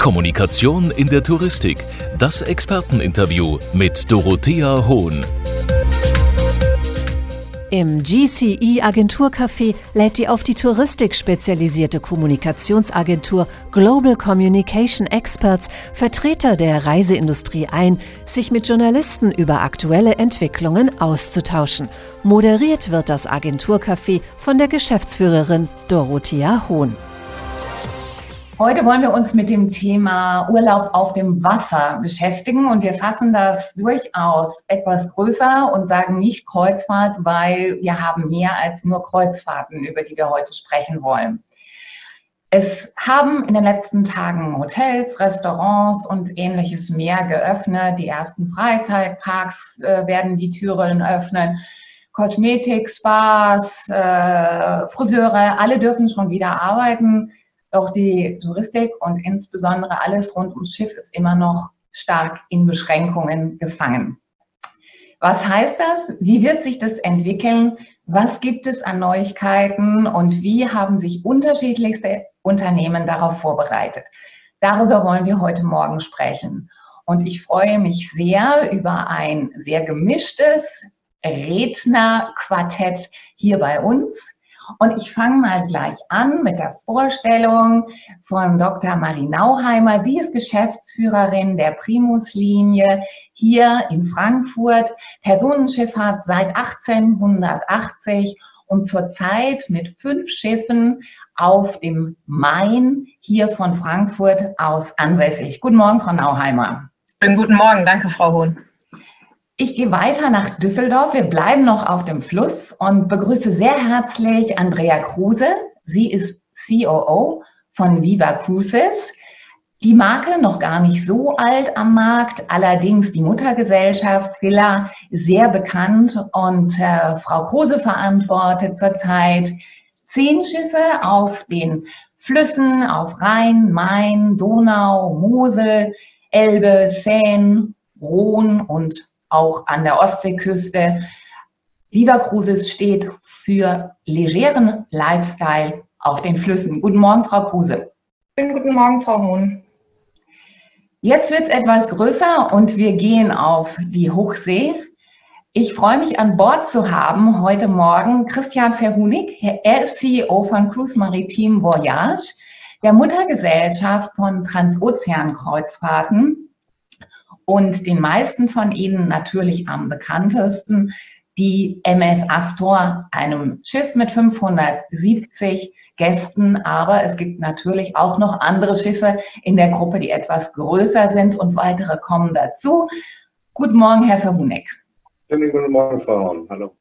Kommunikation in der Touristik. Das Experteninterview mit Dorothea Hohn. Im GCE Agenturcafé lädt die auf die Touristik spezialisierte Kommunikationsagentur Global Communication Experts Vertreter der Reiseindustrie ein, sich mit Journalisten über aktuelle Entwicklungen auszutauschen. Moderiert wird das Agenturcafé von der Geschäftsführerin Dorothea Hohn. Heute wollen wir uns mit dem Thema Urlaub auf dem Wasser beschäftigen und wir fassen das durchaus etwas größer und sagen nicht Kreuzfahrt, weil wir haben mehr als nur Kreuzfahrten, über die wir heute sprechen wollen. Es haben in den letzten Tagen Hotels, Restaurants und ähnliches mehr geöffnet. Die ersten Freizeitparks äh, werden die Türen öffnen. Kosmetik, Spas, äh, Friseure, alle dürfen schon wieder arbeiten. Doch die Touristik und insbesondere alles rund ums Schiff ist immer noch stark in Beschränkungen gefangen. Was heißt das? Wie wird sich das entwickeln? Was gibt es an Neuigkeiten und wie haben sich unterschiedlichste Unternehmen darauf vorbereitet? Darüber wollen wir heute Morgen sprechen. Und ich freue mich sehr über ein sehr gemischtes Rednerquartett hier bei uns. Und ich fange mal gleich an mit der Vorstellung von Dr. Marie Nauheimer. Sie ist Geschäftsführerin der Primus-Linie hier in Frankfurt, Personenschifffahrt seit 1880 und zurzeit mit fünf Schiffen auf dem Main hier von Frankfurt aus ansässig. Guten Morgen, Frau Nauheimer. Schönen guten Morgen. Danke, Frau Hohn. Ich gehe weiter nach Düsseldorf. Wir bleiben noch auf dem Fluss und begrüße sehr herzlich Andrea Kruse. Sie ist COO von Viva Cruises. Die Marke noch gar nicht so alt am Markt, allerdings die Muttergesellschaft Skilla sehr bekannt und äh, Frau Kruse verantwortet zurzeit zehn Schiffe auf den Flüssen, auf Rhein, Main, Donau, Mosel, Elbe, Seine, Rhone und auch an der Ostseeküste. Viva Cruises steht für legeren Lifestyle auf den Flüssen. Guten Morgen, Frau Kruse. Guten Morgen, Frau Hohn. Jetzt wird es etwas größer und wir gehen auf die Hochsee. Ich freue mich an Bord zu haben heute Morgen Christian Verhunig. Er ist CEO von Cruise Maritime Voyage, der Muttergesellschaft von Transozean Kreuzfahrten und den meisten von ihnen natürlich am bekanntesten die MS Astor, einem Schiff mit 570 Gästen. Aber es gibt natürlich auch noch andere Schiffe in der Gruppe, die etwas größer sind und weitere kommen dazu. Guten Morgen, Herr Verhuneck. Schönen guten Morgen, Frau Horn. Hallo.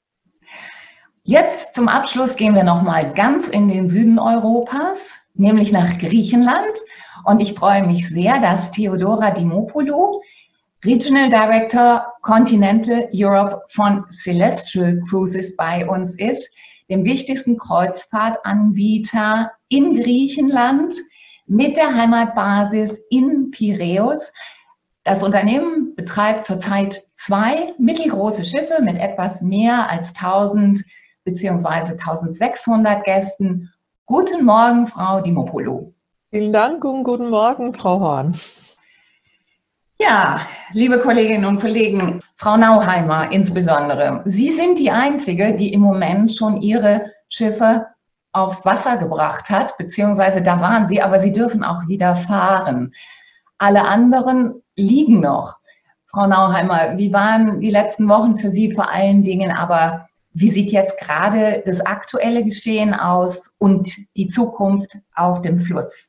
Jetzt zum Abschluss gehen wir noch mal ganz in den Süden Europas, nämlich nach Griechenland. Und ich freue mich sehr, dass Theodora Dimopoulou Regional Director Continental Europe von Celestial Cruises bei uns ist, dem wichtigsten Kreuzfahrtanbieter in Griechenland mit der Heimatbasis in Piräus. Das Unternehmen betreibt zurzeit zwei mittelgroße Schiffe mit etwas mehr als 1000 bzw. 1600 Gästen. Guten Morgen, Frau Dimopoulou. Vielen Dank und guten Morgen, Frau Horn. Ja, liebe Kolleginnen und Kollegen, Frau Nauheimer insbesondere, Sie sind die Einzige, die im Moment schon Ihre Schiffe aufs Wasser gebracht hat, beziehungsweise da waren Sie, aber Sie dürfen auch wieder fahren. Alle anderen liegen noch. Frau Nauheimer, wie waren die letzten Wochen für Sie vor allen Dingen, aber wie sieht jetzt gerade das aktuelle Geschehen aus und die Zukunft auf dem Fluss?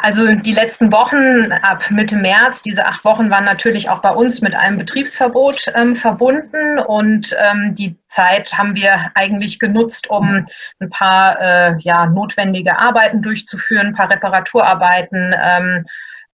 Also die letzten Wochen ab Mitte März, diese acht Wochen waren natürlich auch bei uns mit einem Betriebsverbot ähm, verbunden und ähm, die Zeit haben wir eigentlich genutzt, um ein paar äh, ja, notwendige Arbeiten durchzuführen, ein paar Reparaturarbeiten. Ähm,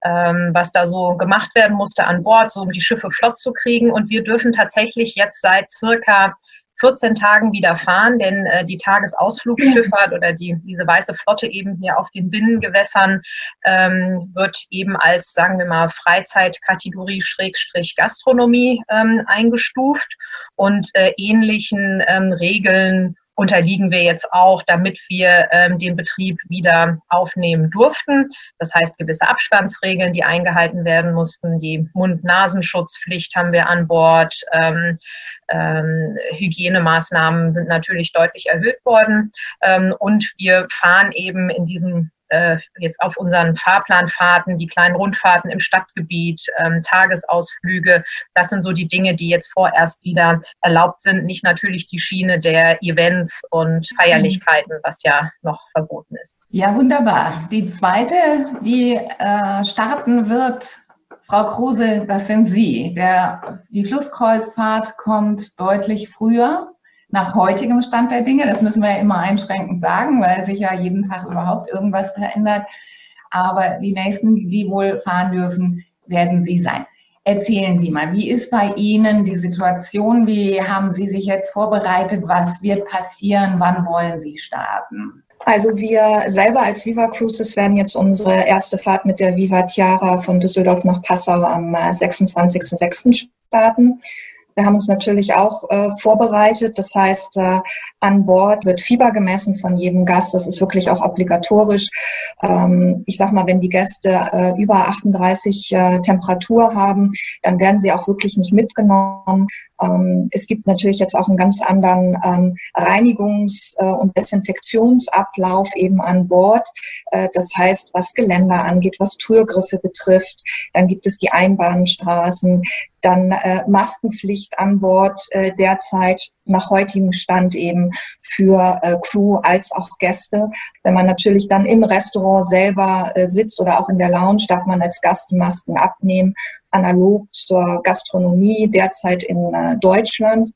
ähm was da so gemacht werden musste an Bord, so um die Schiffe flott zu kriegen. Und wir dürfen tatsächlich jetzt seit circa 14 Tagen wieder fahren, denn äh, die Tagesausflugschifffahrt oder die, diese weiße Flotte eben hier auf den Binnengewässern ähm, wird eben als, sagen wir mal, Freizeitkategorie Schrägstrich Gastronomie ähm, eingestuft und äh, ähnlichen ähm, Regeln unterliegen wir jetzt auch, damit wir ähm, den Betrieb wieder aufnehmen durften. Das heißt, gewisse Abstandsregeln, die eingehalten werden mussten, die Mund-Nasenschutzpflicht haben wir an Bord, ähm, ähm, Hygienemaßnahmen sind natürlich deutlich erhöht worden ähm, und wir fahren eben in diesem äh, jetzt auf unseren Fahrplanfahrten, die kleinen Rundfahrten im Stadtgebiet, ähm, Tagesausflüge. Das sind so die Dinge, die jetzt vorerst wieder erlaubt sind. Nicht natürlich die Schiene der Events und Feierlichkeiten, was ja noch verboten ist. Ja, wunderbar. Die zweite, die äh, starten wird, Frau Kruse, das sind Sie. Der, die Flusskreuzfahrt kommt deutlich früher nach heutigem Stand der Dinge. Das müssen wir ja immer einschränkend sagen, weil sich ja jeden Tag überhaupt irgendwas verändert. Aber die nächsten, die wohl fahren dürfen, werden Sie sein. Erzählen Sie mal, wie ist bei Ihnen die Situation? Wie haben Sie sich jetzt vorbereitet? Was wird passieren? Wann wollen Sie starten? Also wir selber als Viva Cruises werden jetzt unsere erste Fahrt mit der Viva Tiara von Düsseldorf nach Passau am 26.06. Äh, starten. Wir haben uns natürlich auch äh, vorbereitet. Das heißt, äh, an Bord wird Fieber gemessen von jedem Gast. Das ist wirklich auch obligatorisch. Ähm, ich sag mal, wenn die Gäste äh, über 38 äh, Temperatur haben, dann werden sie auch wirklich nicht mitgenommen. Ähm, es gibt natürlich jetzt auch einen ganz anderen ähm, Reinigungs- äh, und Desinfektionsablauf eben an Bord. Äh, das heißt, was Geländer angeht, was Türgriffe betrifft, dann gibt es die Einbahnstraßen, dann äh, Maskenpflicht an Bord äh, derzeit nach heutigem Stand eben für äh, Crew als auch Gäste. Wenn man natürlich dann im Restaurant selber äh, sitzt oder auch in der Lounge, darf man als Gast die Masken abnehmen, analog zur Gastronomie derzeit in äh, Deutschland.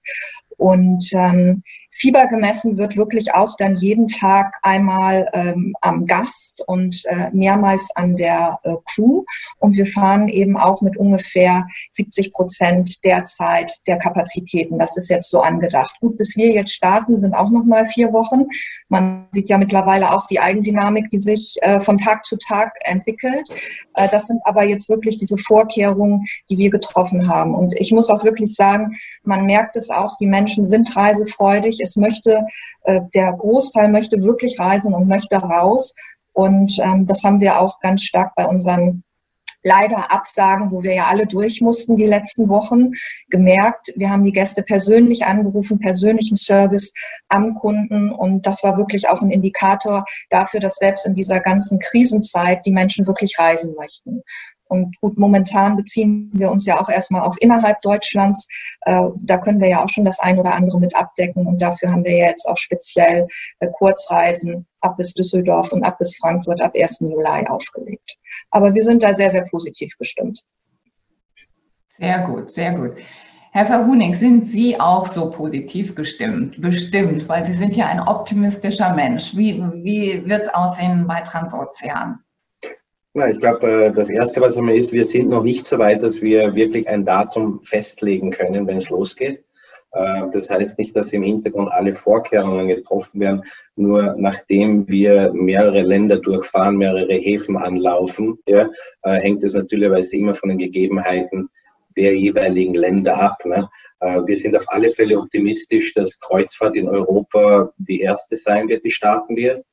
Und ähm, Fieber gemessen wird wirklich auch dann jeden Tag einmal ähm, am Gast und äh, mehrmals an der äh, Crew. Und wir fahren eben auch mit ungefähr 70 Prozent derzeit der Kapazitäten. Das ist jetzt so angedacht. Gut, bis wir jetzt starten, sind auch noch mal vier Wochen. Man sieht ja mittlerweile auch die Eigendynamik, die sich äh, von Tag zu Tag entwickelt. Äh, das sind aber jetzt wirklich diese Vorkehrungen, die wir getroffen haben. Und ich muss auch wirklich sagen, man merkt es auch, die Menschen sind reisefreudig. Es möchte, äh, der Großteil möchte wirklich reisen und möchte raus. Und ähm, das haben wir auch ganz stark bei unseren leider Absagen, wo wir ja alle durch mussten die letzten Wochen, gemerkt. Wir haben die Gäste persönlich angerufen, persönlichen Service am Kunden und das war wirklich auch ein Indikator dafür, dass selbst in dieser ganzen Krisenzeit die Menschen wirklich reisen möchten. Und gut, momentan beziehen wir uns ja auch erstmal auf innerhalb Deutschlands. Äh, da können wir ja auch schon das ein oder andere mit abdecken. Und dafür haben wir jetzt auch speziell äh, Kurzreisen ab bis Düsseldorf und ab bis Frankfurt ab 1. Juli aufgelegt. Aber wir sind da sehr, sehr positiv gestimmt. Sehr gut, sehr gut. Herr Verhuning, sind Sie auch so positiv gestimmt? Bestimmt, weil Sie sind ja ein optimistischer Mensch. Wie, wie wird es aussehen bei Transozean? Na, ich glaube, äh, das Erste, was einmal ist, wir sind noch nicht so weit, dass wir wirklich ein Datum festlegen können, wenn es losgeht. Äh, das heißt nicht, dass im Hintergrund alle Vorkehrungen getroffen werden. Nur nachdem wir mehrere Länder durchfahren, mehrere Häfen anlaufen, ja, äh, hängt es natürlich immer von den Gegebenheiten der jeweiligen Länder ab. Ne? Wir sind auf alle Fälle optimistisch, dass Kreuzfahrt in Europa die erste sein wird, die starten wird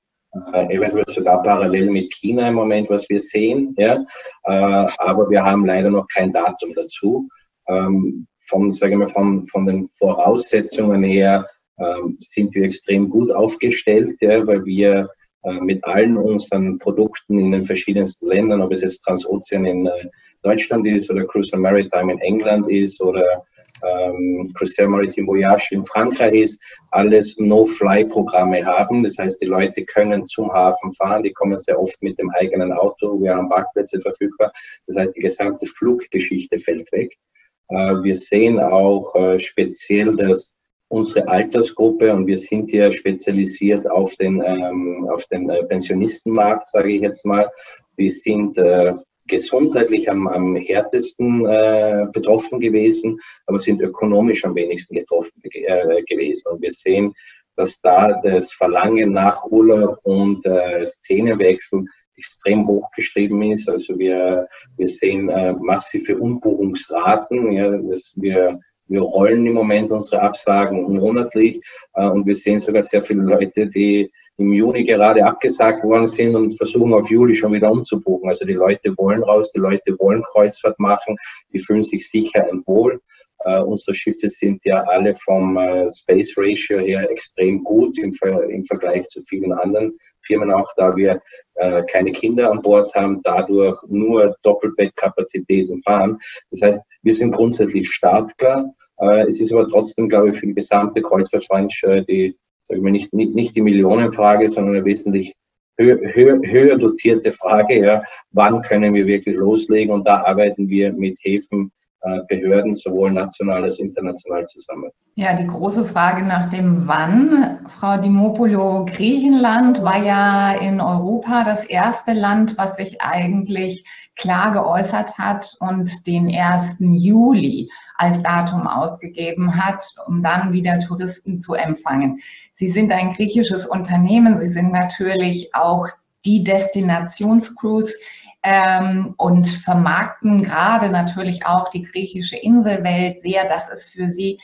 äh, eventuell sogar parallel mit China im Moment, was wir sehen. Ja? Äh, aber wir haben leider noch kein Datum dazu. Ähm, von, sagen wir, von, von den Voraussetzungen her ähm, sind wir extrem gut aufgestellt, ja, weil wir äh, mit allen unseren Produkten in den verschiedensten Ländern, ob es jetzt Transozean in äh, Deutschland ist oder Cruise and Maritime in England ist oder ähm, Crusair Maritime Voyage in Frankreich ist, alles No-Fly-Programme haben. Das heißt, die Leute können zum Hafen fahren, die kommen sehr oft mit dem eigenen Auto, wir haben Parkplätze verfügbar. Das heißt, die gesamte Fluggeschichte fällt weg. Äh, wir sehen auch äh, speziell, dass unsere Altersgruppe und wir sind ja spezialisiert auf den, ähm, auf den äh, Pensionistenmarkt, sage ich jetzt mal. Die sind äh, gesundheitlich am, am härtesten äh, betroffen gewesen, aber sind ökonomisch am wenigsten getroffen äh, gewesen. Und wir sehen, dass da das Verlangen nach Urlaub und äh, Szenenwechsel extrem hochgeschrieben ist. Also wir, wir sehen äh, massive Umbuchungsraten. Ja, das wir Wir rollen im Moment unsere Absagen monatlich äh, und wir sehen sogar sehr viele Leute, die im Juni gerade abgesagt worden sind und versuchen auf Juli schon wieder umzubuchen. Also die Leute wollen raus, die Leute wollen Kreuzfahrt machen, die fühlen sich sicher und wohl. Uh, unsere Schiffe sind ja alle vom uh, Space Ratio her extrem gut im, Ver im, Vergleich zu vielen anderen Firmen, auch da wir uh, keine Kinder an Bord haben, dadurch nur Doppelbettkapazitäten fahren. Das heißt, wir sind grundsätzlich startklar. es ist aber trotzdem, glaube ich, für die gesamte Kreuzfahrtbranche die sage ich mal, nicht, nicht, nicht die Millionenfrage, sondern eine wesentlich höher, höher, dotierte Frage, ja, wann können wir wirklich loslegen? Und da arbeiten wir mit Häfen, äh, Behörden, sowohl national als international zusammen. Ja, die große Frage nach dem Wann. Frau Dimopolo, Griechenland war ja in Europa das erste Land, was sich eigentlich klar geäußert hat und den 1. Juli als Datum ausgegeben hat, um dann wieder Touristen zu empfangen. Sie sind ein griechisches Unternehmen. Sie sind natürlich auch die Destinationscruise ähm, und vermarkten gerade natürlich auch die griechische Inselwelt sehr. Das ist für Sie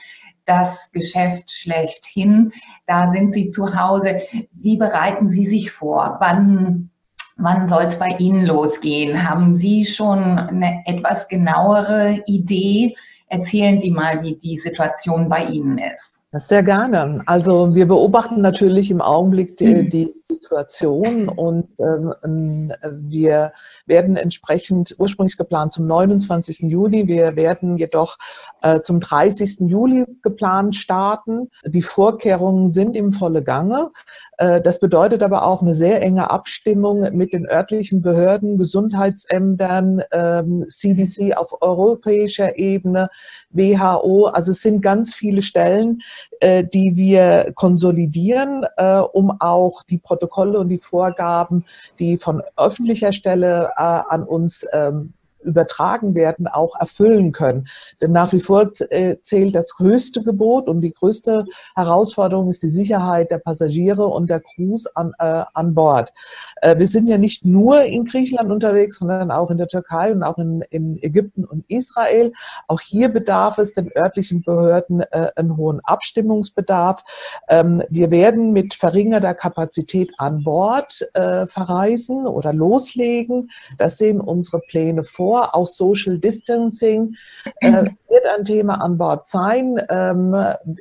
das Geschäft schlechthin. Da sind Sie zu Hause. Wie bereiten Sie sich vor? Wann Wann soll es bei Ihnen losgehen? Haben Sie schon eine etwas genauere Idee? Erzählen Sie mal, wie die Situation bei Ihnen ist. Sehr gerne. Also wir beobachten natürlich im Augenblick die, mhm. die Situation und ähm, wir werden entsprechend ursprünglich geplant zum 29. Juli. Wir werden jedoch äh, zum 30. Juli geplant starten. Die Vorkehrungen sind im volle Gange. Äh, das bedeutet aber auch eine sehr enge Abstimmung mit den örtlichen Behörden, Gesundheitsämtern, ähm, CDC auf europäischer Ebene, WHO. Also es sind ganz viele Stellen, äh, die wir konsolidieren, äh, um auch die Protokolle und die Vorgaben, die von öffentlicher Stelle äh, an uns ähm, übertragen werden, auch erfüllen können. Denn nach wie vor äh, zählt das höchste Gebot und die größte Herausforderung ist die Sicherheit der Passagiere und der Crews an, äh, an Bord. Äh, wir sind ja nicht nur in Griechenland unterwegs, sondern auch in der Türkei und auch in, in Ägypten und Israel. Auch hier bedarf es den örtlichen Behörden äh, einen hohen Abstimmungsbedarf. Ähm, wir werden mit verringerter Kapazität an Bord äh, verreisen oder loslegen. Das sehen unsere Pläne vor vor. Auch Social Distancing äh, wird ein Thema an Bord sein. Ähm,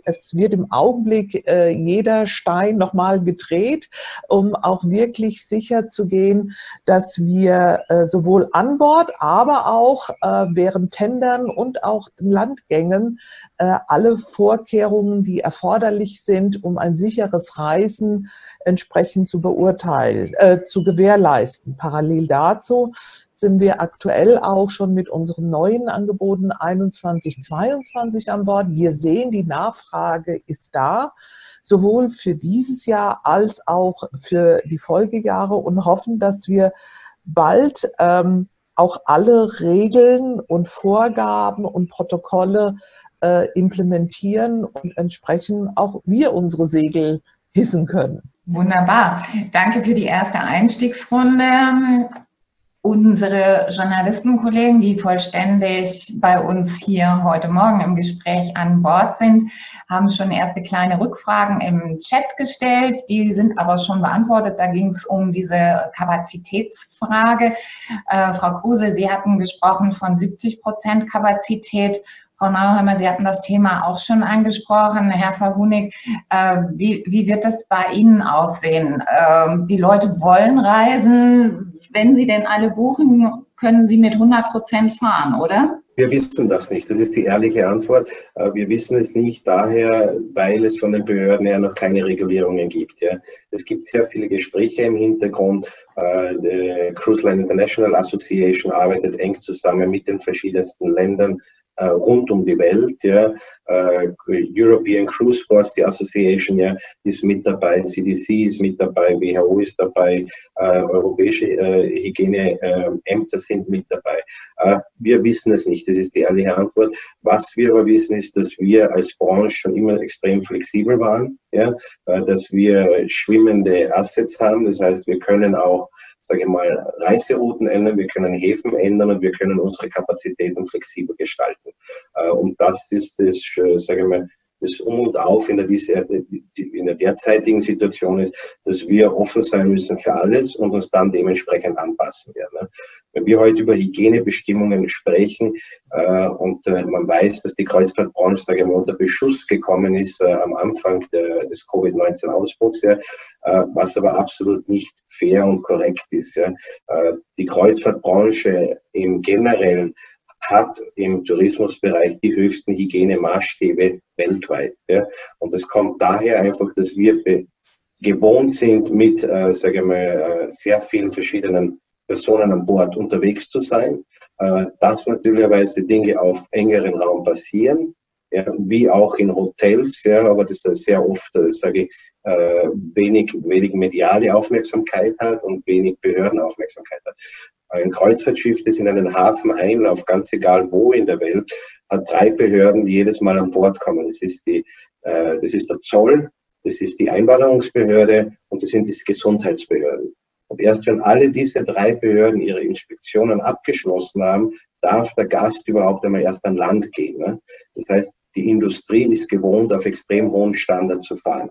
es wird im Augenblick äh, jeder Stein nochmal gedreht, um auch wirklich sicher zu gehen, dass wir äh, sowohl an Bord, aber auch äh, während Tendern und auch Landgängen äh, alle Vorkehrungen, die erforderlich sind, um ein sicheres Reisen entsprechend zu beurteilen, äh, zu gewährleisten. Parallel dazu sind wir aktuell auch schon mit unseren neuen Angeboten 21, 22 an Bord. Wir sehen, die Nachfrage ist da, sowohl für dieses Jahr als auch für die Folgejahre und hoffen, dass wir bald ähm, auch alle Regeln und Vorgaben und Protokolle äh, implementieren und entsprechend auch wir unsere Segel hissen können. Wunderbar. Danke für die erste Einstiegsrunde. Unsere Journalistenkollegen, die vollständig bei uns hier heute Morgen im Gespräch an Bord sind, haben schon erste kleine Rückfragen im Chat gestellt. Die sind aber schon beantwortet. Da ging es um diese Kapazitätsfrage. Äh, Frau Kruse, Sie hatten gesprochen von 70 Prozent Kapazität. Frau Nauheimer, Sie hatten das Thema auch schon angesprochen. Herr Verhunig, äh, wie, wie wird das bei Ihnen aussehen? Äh, die Leute wollen reisen wenn Sie denn alle buchen, können Sie mit 100 Prozent fahren, oder? Wir wissen das nicht. Das ist die ehrliche Antwort. Äh, wir wissen es nicht daher, weil es von den Behörden her noch keine Regulierungen gibt. Es gibt sehr viele Gespräche im Hintergrund. Äh, die Cruise Line International Association arbeitet eng zusammen mit den verschiedensten Ländern rund um die Welt. Ja. Äh, European Cruise Force, die Association, ja, ist mit dabei, CDC ist mit dabei, WHO ist dabei, äh, europäische äh, Hygieneämter sind mit dabei. Äh, wir wissen es nicht, das ist die ehrliche Antwort. Was wir aber wissen, ist, dass wir als Branche schon immer extrem flexibel waren, ja, äh, dass wir schwimmende Assets haben, das heißt, wir können auch sage ich mal, Reiserouten ändern, wir können Häfen ändern und wir können unsere Kapazitäten flexibel gestalten. Und das ist das, sage ich mal, das Um und Auf in der, in der derzeitigen Situation ist, dass wir offen sein müssen für alles und uns dann dementsprechend anpassen werden. Ne? Wenn wir heute über Hygienebestimmungen sprechen äh, und äh, man weiß, dass die Kreuzfahrtbranche sage ich mal, unter Beschuss gekommen ist äh, am Anfang des Covid-19-Ausbruchs, ja, äh, was aber absolut nicht fair und korrekt ist. Äh, die Kreuzfahrtbranche im Generellen hat im Tourismusbereich die höchsten Hygienemaßstäbe weltweit. Ja. Und es kommt daher einfach, dass wir gewohnt sind, mit, äh, sage mal, äh, sehr vielen verschiedenen Personen an Bord unterwegs zu sein, äh, dass natürlicherweise Dinge auf engeren Raum passieren, ja, wie auch in Hotels, ja, aber das ist sehr oft, äh, sage ich, äh, wenig, wenig mediale Aufmerksamkeit hat und wenig Behördenaufmerksamkeit hat. Ein Kreuzfahrtschiff, das in einen Hafen einläuft, ganz egal wo in der Welt, hat drei Behörden, die jedes Mal an Bord kommen. Das ist, die, äh, das ist der Zoll, das ist die Einwanderungsbehörde und das sind die Gesundheitsbehörden. Und erst wenn alle diese drei Behörden ihre Inspektionen abgeschlossen haben, darf der Gast überhaupt einmal erst an Land gehen. Ne? Das heißt, die Industrie ist gewohnt, auf extrem hohen Standard zu fahren.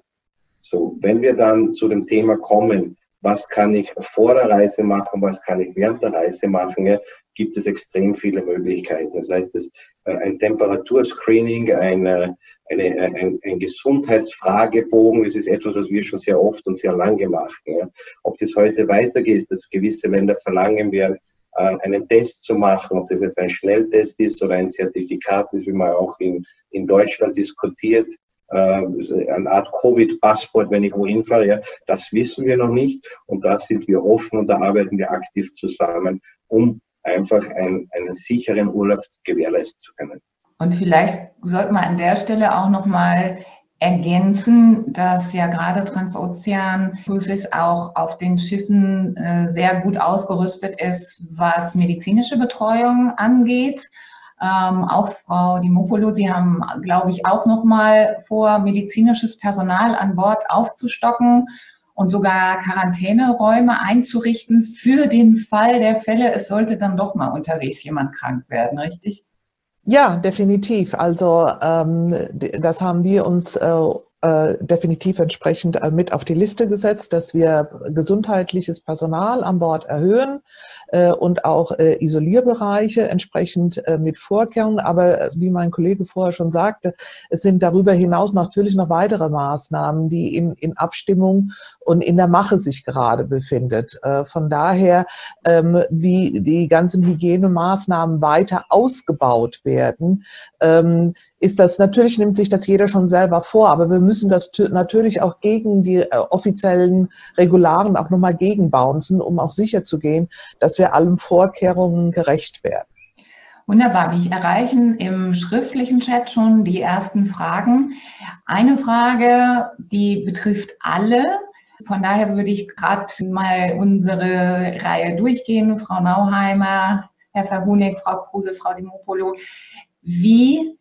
So, wenn wir dann zu dem Thema kommen, was kann ich vor der Reise machen, was kann ich während der Reise machen, ja, gibt es extrem viele Möglichkeiten. Das heißt, das, äh, ein Temperaturscreening, ein, eine, ein, ein Gesundheitsfragebogen, das ist etwas, was wir schon sehr oft und sehr lange machen. Ja. Ob das heute weitergeht, dass gewisse Länder verlangen werden, äh, einen Test zu machen, ob das jetzt ein Schnelltest ist oder ein Zertifikat ist, wie man auch in, in Deutschland diskutiert, äh, eine Art Covid-Passport, wenn ich wohin fahre. Ja, das wissen wir noch nicht und da sind wir offen und da arbeiten wir aktiv zusammen, um einfach einen, einen sicheren Urlaub gewährleisten zu können. Und vielleicht sollte man an der Stelle auch nochmal ergänzen, dass ja gerade Transozean Cruises auch auf den Schiffen äh, sehr gut ausgerüstet ist, was medizinische Betreuung angeht. Ähm, auch Frau Dimopolo, Sie haben, glaube ich, auch noch mal vor, medizinisches Personal an Bord aufzustocken und sogar Quarantäneräume einzurichten für den Fall der Fälle, es sollte dann doch mal unterwegs jemand krank werden, richtig? Ja, definitiv. Also ähm, das haben wir uns äh, äh, definitiv entsprechend äh, mit auf die Liste gesetzt, dass wir gesundheitliches Personal an Bord erhöhen und auch äh, Isolierbereiche entsprechend äh, mit Vorkehrungen. Aber äh, wie mein Kollege vorher schon sagte, es sind darüber hinaus natürlich noch weitere Maßnahmen, die in, in Abstimmung und in der Mache sich gerade befindet. von daher, ähm, wie die ganzen Hygienemaßnahmen weiter ausgebaut werden, ähm, ist das, natürlich nimmt sich das jeder schon selber vor, aber wir müssen das natürlich auch gegen die äh, offiziellen Regularen auch nochmal gegenbouncen, um auch sicher zu gehen, dass wir allen Vorkehrungen gerecht werden. Wunderbar. Wir erreichen im schriftlichen Chat schon die ersten Fragen. Eine Frage, die betrifft alle. Von daher würde ich gerade mal unsere Reihe durchgehen. Frau Nauheimer, Herr Verhunig, Frau Kruse, Frau Dimopolo. Wie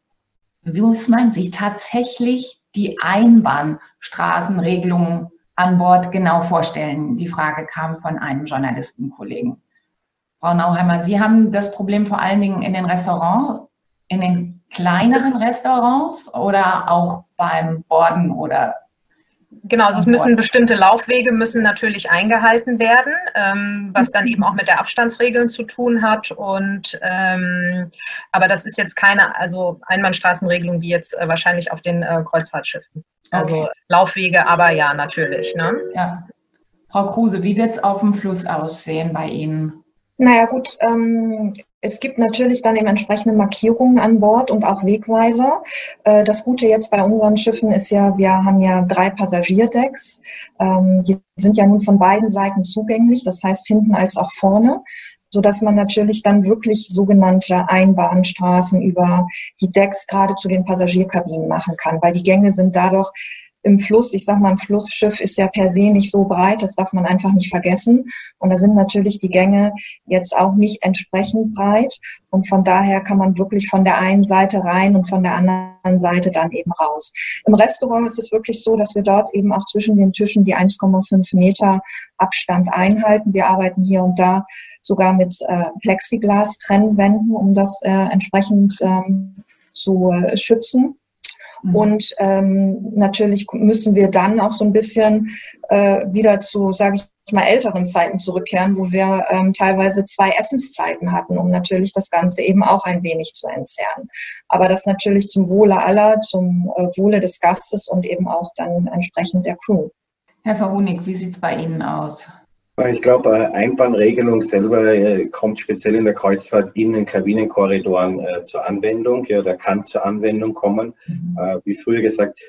muss man sich tatsächlich die Einbahnstraßenregelung an Bord genau vorstellen? Die Frage kam von einem Journalistenkollegen. Frau Nauheimer, Sie haben das Problem vor allen Dingen in den Restaurants, in den kleineren Restaurants oder auch beim Borden oder Genau, also es müssen bestimmte Laufwege müssen natürlich eingehalten werden, ähm, was dann eben auch mit der Abstandsregeln zu tun hat. Und ähm, aber das ist jetzt keine also Einbahnstraßenregelung wie jetzt äh, wahrscheinlich auf den äh, Kreuzfahrtschiffen. Also okay. Laufwege, aber ja, natürlich. Ne? Ja. Frau Kruse, wie wird es auf dem Fluss aussehen bei Ihnen? Naja gut, ähm, es gibt natürlich dann eben entsprechende Markierungen an Bord und auch Wegweiser. Äh, das Gute jetzt bei unseren Schiffen ist ja, wir haben ja drei Passagierdecks. Ähm, die sind ja nun von beiden Seiten zugänglich, das heißt hinten als auch vorne so dass man natürlich dann wirklich sogenannte Einbahnstraßen über die Decks gerade zu den Passagierkabinen machen kann, weil die Gänge sind dadurch im Fluss. Ich sage mal, ein Flussschiff ist ja per se nicht so breit, das darf man einfach nicht vergessen. Und da sind natürlich die Gänge jetzt auch nicht entsprechend breit. Und von daher kann man wirklich von der einen Seite rein und von der anderen Seite dann eben raus. Im Restaurant ist es wirklich so, dass wir dort eben auch zwischen den Tischen die 1,5 Meter Abstand einhalten. Wir arbeiten hier und da sogar mit äh, Plexiglas-Trennwänden, um das äh, entsprechend ähm, zu äh, schützen. Mhm. Und ähm, natürlich müssen wir dann auch so ein bisschen äh, wieder zu, sage ich mal, älteren Zeiten zurückkehren, wo wir ähm, teilweise zwei Essenszeiten hatten, um natürlich das Ganze eben auch ein wenig zu entzerren. Aber das natürlich zum Wohle aller, zum äh, Wohle des Gastes und eben auch dann entsprechend der Crew. Herr Verhonig, wie sieht es bei Ihnen aus? Ich glaube, Einbahnregelung selber äh, kommt speziell in der Kreuzfahrt in den Kabinenkorridoren äh, zur Anwendung, ja, oder kann zur Anwendung kommen. Mhm. Äh, wie früher gesagt,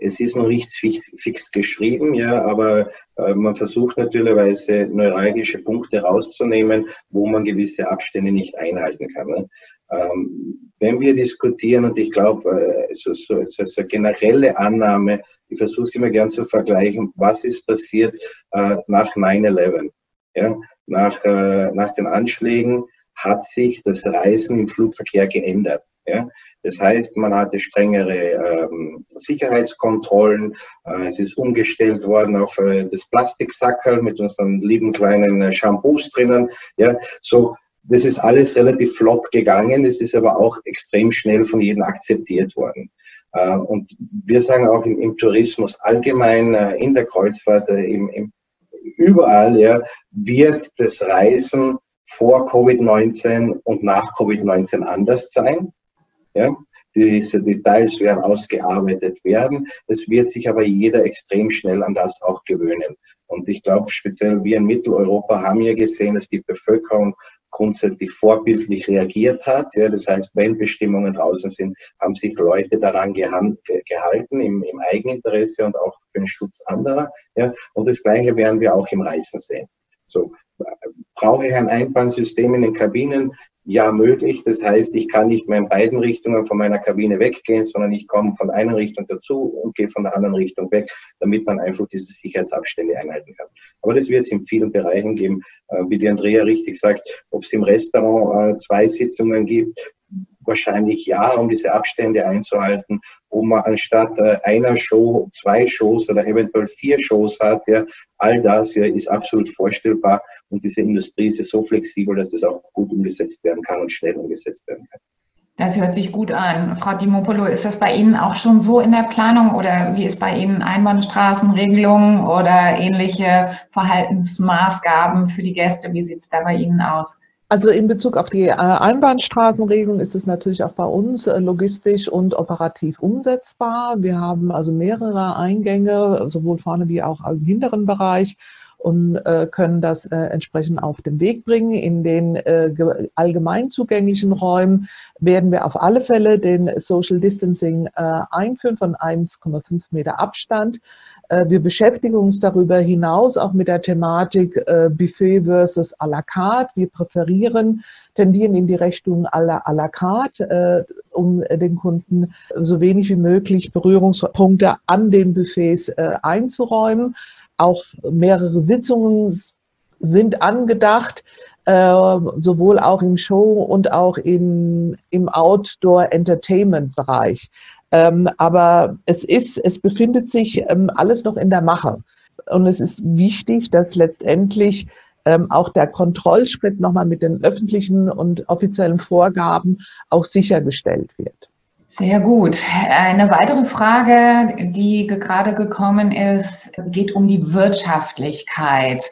es ist noch nichts fix, fix geschrieben, ja, aber äh, man versucht natürlich neuralgische Punkte rauszunehmen, wo man gewisse Abstände nicht einhalten kann. Ne? Ähm, wenn wir diskutieren, und ich glaube, äh, so, so, so, so eine generelle Annahme, ich versuche es immer gern zu vergleichen, was ist passiert äh, nach 9-11? Ja? Nach, äh, nach den Anschlägen hat sich das Reisen im Flugverkehr geändert. Ja? Das heißt, man hatte strengere ähm, Sicherheitskontrollen. Äh, es ist umgestellt worden auf äh, das Plastiksackerl mit unseren lieben kleinen äh, Shampoos drinnen. Ja, so das ist alles relativ flott gegangen. Es ist aber auch extrem schnell von jedem akzeptiert worden. Äh, und wir sagen auch im, Tourismus allgemein, äh, in der Kreuzfahrt, äh, im, im, überall, ja, wird das Reisen vor Covid-19 und nach Covid-19 anders sein. Ja? Diese Details werden ausgearbeitet werden. Es wird sich aber jeder extrem schnell an das auch gewöhnen. Und ich glaube, speziell wir in Mitteleuropa haben ja gesehen, dass die Bevölkerung grundsätzlich vorbildlich reagiert hat. Ja, das heißt, wenn Bestimmungen draußen sind, haben sich Leute daran gehalten im, im Eigeninteresse und auch für den Schutz anderer. Ja, und das Gleiche werden wir auch im Reisen sehen. So, brauche ich ein Einbahnsystem in den Kabinen? Ja, möglich. Das heißt, ich kann nicht mehr in beiden Richtungen von meiner Kabine weggehen, sondern ich komme von einer Richtung dazu und gehe von der anderen Richtung weg, damit man einfach diese Sicherheitsabstände einhalten kann. Aber das wird es in vielen Bereichen geben. Äh, wie die Andrea richtig sagt, ob es im Restaurant äh, zwei Sitzungen gibt, wahrscheinlich ja, um diese Abstände einzuhalten, wo man anstatt äh, einer Show zwei Shows oder eventuell vier Shows hat. Ja, all das ja, ist absolut vorstellbar und diese Industrie ist ja so flexibel, dass das auch gut umgesetzt werden kann und schnell umgesetzt werden kann. Das hört sich gut an. Frau Dimopolo, ist das bei Ihnen auch schon so in der Planung oder wie ist bei Ihnen Einbahnstraßenregelungen oder ähnliche Verhaltensmaßgaben für die Gäste? Wie sieht es da bei Ihnen aus? Also in Bezug auf die äh, Einbahnstraßenregelung ist es natürlich auch bei uns äh, logistisch und operativ umsetzbar. Wir haben also mehrere Eingänge, sowohl vorne wie auch im hinteren Bereich und äh, können das entsprechend auf den Weg bringen. In den allgemein zugänglichen Räumen werden wir auf alle Fälle den Social Distancing einführen von 1,5 Meter Abstand. Äh, wir beschäftigen uns darüber hinaus auch mit der Thematik äh, Buffet versus à la carte. Wir präferieren, tendieren in die Richtung à la, à la carte, äh, um den Kunden so wenig wie möglich Berührungspunkte an den Buffets einzuräumen. Auch mehrere Sitzungen sind angedacht, sowohl auch im Show- und auch im, im Outdoor-Entertainment-Bereich. Ähm, aber es ist, es befindet sich ähm, alles noch in der Mache. Und es ist wichtig, dass letztendlich ähm, auch der Kontrollschritt nochmal mit den öffentlichen und offiziellen Vorgaben auch sichergestellt wird. Sehr gut. Eine weitere Frage, die gerade gekommen ist, geht um die Wirtschaftlichkeit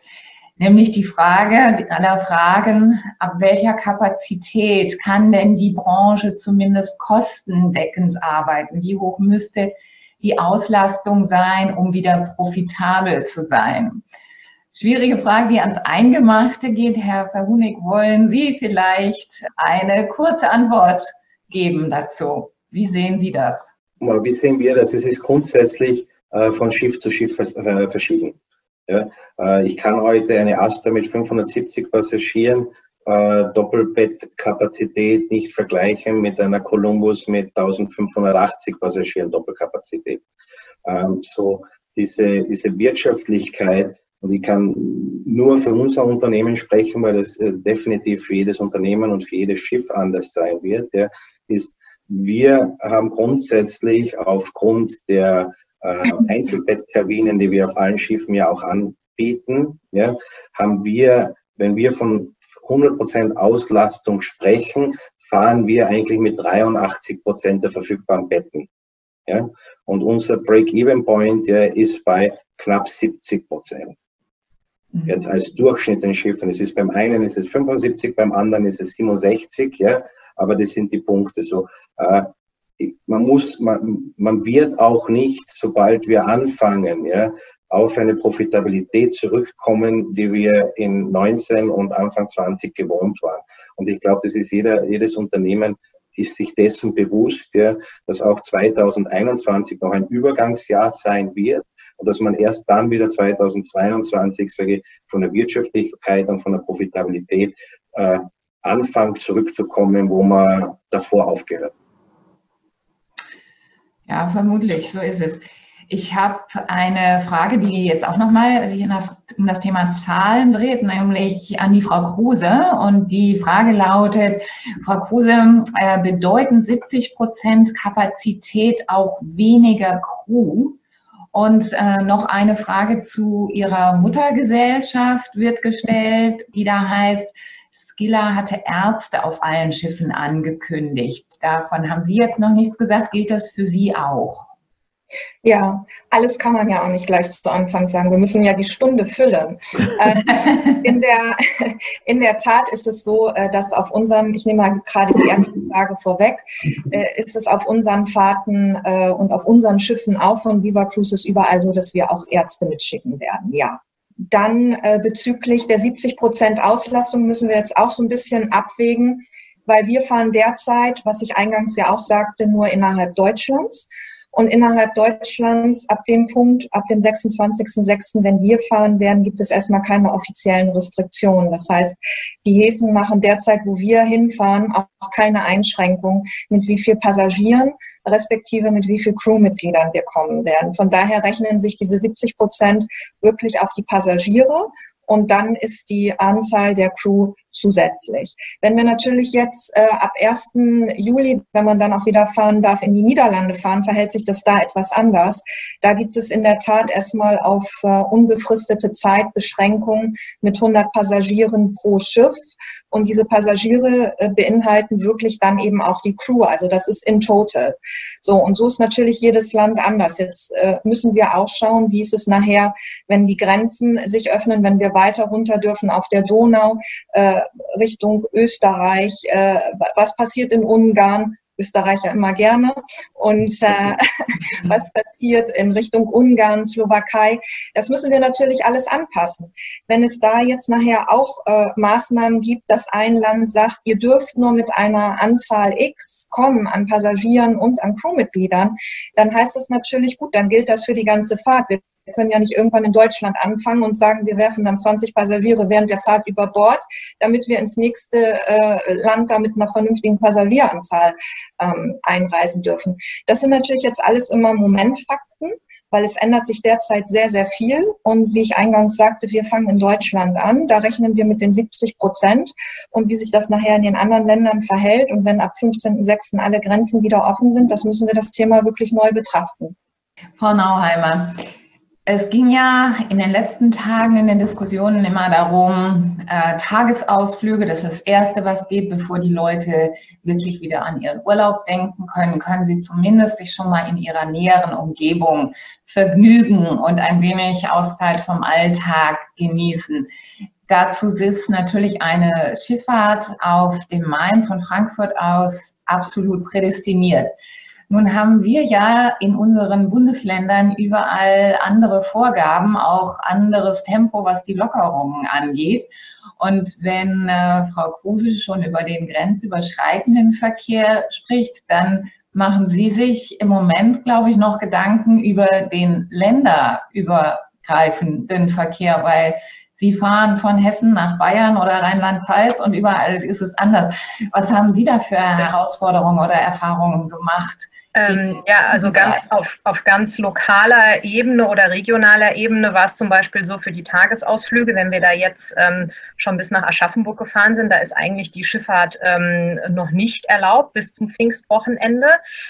nämlich die Frage aller Fragen, ab welcher Kapazität kann denn die Branche zumindest kostendeckend arbeiten? Wie hoch müsste die Auslastung sein, um wieder profitabel zu sein? Schwierige Frage, die ans Eingemachte geht. Herr Verhunig, wollen Sie vielleicht eine kurze Antwort geben dazu? Wie sehen Sie das? Wie sehen wir das? Es ist grundsätzlich äh, von Schiff zu Schiff äh, verschieden. Ja, äh, ich kann heute eine Astra mit 570 Passagieren äh, Doppelbettkapazität nicht vergleichen mit einer Columbus mit 1580 Passagieren Doppelkapazität. Ähm, so diese, diese Wirtschaftlichkeit, und ich kann nur für unser Unternehmen sprechen, weil es äh, definitiv für jedes Unternehmen und für jedes Schiff anders sein wird, ja, ist, wir haben grundsätzlich aufgrund der äh, Einzelbettkabinen, die wir auf allen Schiffen ja auch anbieten, ja, haben wir, wenn wir von 100% Auslastung sprechen, fahren wir eigentlich mit 83% der verfügbaren Betten. Ja? Und unser Break-Even-Point ja, ist bei knapp 70 Prozent. Mhm. Jetzt als Durchschnitt den Schiffen. Es ist beim einen ist es 75%, beim anderen ist es 67, ja, aber das sind die Punkte. So, äh, man muss, man, man wird auch nicht, sobald wir anfangen, ja, auf eine Profitabilität zurückkommen, die wir in 19 und Anfang 20 gewohnt waren. Und ich glaube, das ist jeder, jedes Unternehmen ist sich dessen bewusst, ja, dass auch 2021 noch ein Übergangsjahr sein wird und dass man erst dann wieder 2022, sage ich, von der Wirtschaftlichkeit und von der Profitabilität äh, anfängt zurückzukommen, wo man davor aufgehört. Ja, vermutlich, so ist es. Ich habe eine Frage, die jetzt auch nochmal sich um das Thema Zahlen dreht, nämlich an die Frau Kruse. Und die Frage lautet, Frau Kruse, äh, bedeuten 70 Prozent Kapazität auch weniger Crew? Und äh, noch eine Frage zu Ihrer Muttergesellschaft wird gestellt, die da heißt, Skilla hatte Ärzte auf allen Schiffen angekündigt. Davon haben Sie jetzt noch nichts gesagt. Gilt das für Sie auch? Ja, alles kann man ja auch nicht gleich zu Anfang sagen. Wir müssen ja die Stunde füllen. Ähm, in, der, in der Tat ist es so, äh, dass auf unserem, ich nehme mal gerade die erste Frage vorweg, äh, ist es auf unseren Fahrten äh, und auf unseren Schiffen auch von Viva Cruises überall so, dass wir auch Ärzte mitschicken werden. Ja. Dann bezüglich der 70 Prozent Auslastung müssen wir jetzt auch so ein bisschen abwägen, weil wir fahren derzeit, was ich eingangs ja auch sagte, nur innerhalb Deutschlands. Und innerhalb Deutschlands ab dem Punkt, ab dem 26.06., wenn wir fahren werden, gibt es erstmal keine offiziellen Restriktionen. Das heißt, die Häfen machen derzeit, wo wir hinfahren, auch keine Einschränkung, mit wie viel Passagieren, respektive mit wie viel Crewmitgliedern wir kommen werden. Von daher rechnen sich diese 70 Prozent wirklich auf die Passagiere und dann ist die Anzahl der Crew zusätzlich. Wenn wir natürlich jetzt äh, ab 1. Juli, wenn man dann auch wieder fahren darf, in die Niederlande fahren, verhält sich das da etwas anders. Da gibt es in der Tat erstmal auf äh, unbefristete Zeit Beschränkungen mit 100 Passagieren pro Schiff. Und diese Passagiere äh, beinhalten wirklich dann eben auch die Crew. Also das ist in total. So, und so ist natürlich jedes Land anders. Jetzt äh, müssen wir auch schauen, wie ist es nachher, wenn die Grenzen sich öffnen, wenn wir weiter runter dürfen auf der Donau. Äh, Richtung Österreich, äh, was passiert in Ungarn, Österreicher immer gerne. Und äh, was passiert in Richtung Ungarn, Slowakei, das müssen wir natürlich alles anpassen. Wenn es da jetzt nachher auch äh, Maßnahmen gibt, dass ein Land sagt, ihr dürft nur mit einer Anzahl X kommen an Passagieren und an Crewmitgliedern, dann heißt das natürlich gut, dann gilt das für die ganze Fahrt. Wir wir können ja nicht irgendwann in Deutschland anfangen und sagen, wir werfen dann 20 Passagiere während der Fahrt über Bord, damit wir ins nächste äh, Land da mit einer vernünftigen Passagieranzahl ähm, einreisen dürfen. Das sind natürlich jetzt alles immer Momentfakten, weil es ändert sich derzeit sehr, sehr viel. Und wie ich eingangs sagte, wir fangen in Deutschland an. Da rechnen wir mit den 70 Prozent. Und wie sich das nachher in den anderen Ländern verhält und wenn ab 15.06. alle Grenzen wieder offen sind, das müssen wir das Thema wirklich neu betrachten. Frau Nauheimer, es ging ja in den letzten Tagen in den Diskussionen immer darum, äh, Tagesausflüge, das ist das Erste, was geht, bevor die Leute wirklich wieder an ihren Urlaub denken können, können sie zumindest sich schon mal in ihrer näheren Umgebung vergnügen und ein wenig Auszeit vom Alltag genießen. Dazu ist natürlich eine Schifffahrt auf dem Main von Frankfurt aus absolut prädestiniert. Nun haben wir ja in unseren Bundesländern überall andere Vorgaben, auch anderes Tempo, was die Lockerungen angeht. Und wenn äh, Frau Kruse schon über den grenzüberschreitenden Verkehr spricht, dann machen Sie sich im Moment, glaube ich, noch Gedanken über den länderübergreifenden Verkehr, weil Sie fahren von Hessen nach Bayern oder Rheinland-Pfalz und überall ist es anders. Was haben Sie da für Herausforderungen oder Erfahrungen gemacht Ähm, ja, also ganz auf, auf ganz lokaler Ebene oder regionaler Ebene war es zum Beispiel so für die Tagesausflüge, wenn wir da jetzt ähm, schon bis nach Aschaffenburg gefahren sind, da ist eigentlich die Schifffahrt ähm, noch nicht erlaubt bis zum Pfingstwochenende.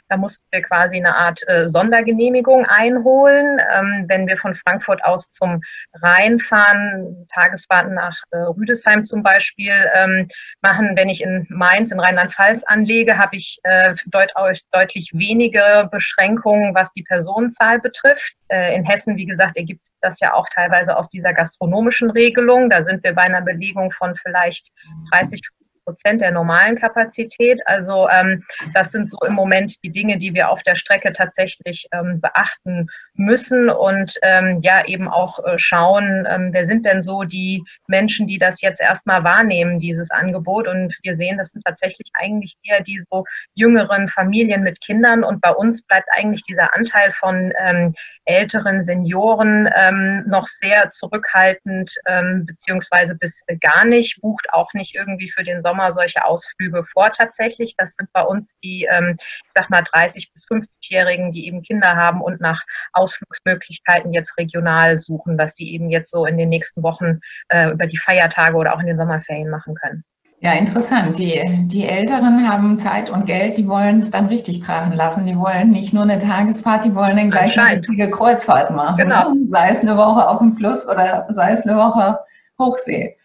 Da mussten wir quasi eine Art äh, Sondergenehmigung einholen. Ähm, wenn wir von Frankfurt aus zum Rhein fahren, Tagesfahrten nach äh, Rüdesheim zum Beispiel ähm, machen, wenn ich in Mainz in Rheinland-Pfalz anlege, habe ich äh, deut deutlich weniger wenige Beschränkungen, was die Personenzahl betrifft. Äh, in Hessen, wie gesagt, ergibt sich das ja auch teilweise aus dieser gastronomischen Regelung. Da sind wir bei einer Belegung von vielleicht 30, Prozent der normalen Kapazität. Also ähm, das sind so im Moment die Dinge, die wir auf der Strecke tatsächlich ähm, beachten müssen und ähm, ja eben auch äh, schauen, ähm, wer sind denn so die Menschen, die das jetzt erstmal wahrnehmen, dieses Angebot. Und wir sehen, das sind tatsächlich eigentlich eher die so jüngeren Familien mit Kindern. Und bei uns bleibt eigentlich dieser Anteil von ähm, älteren Senioren ähm, noch sehr zurückhaltend, beziehungsweise bis gar nicht, bucht auch nicht irgendwie für den Sommer Sommer solche Ausflüge vor tatsächlich. Das sind bei uns die, ähm, ich sag mal, 30- bis 50-Jährigen, die eben Kinder haben und nach Ausflugsmöglichkeiten jetzt regional suchen, was die eben jetzt so in den nächsten Wochen äh, über die Feiertage oder auch in den Sommerferien machen können. Ja, interessant. Die, die Älteren haben Zeit und Geld, die wollen es dann richtig krachen lassen. Die wollen nicht nur eine Tagesfahrt, die wollen dann gleich eine richtige Kreuzfahrt machen. Genau. Sei es eine Woche auf dem Fluss oder sei es eine Woche Hochsee.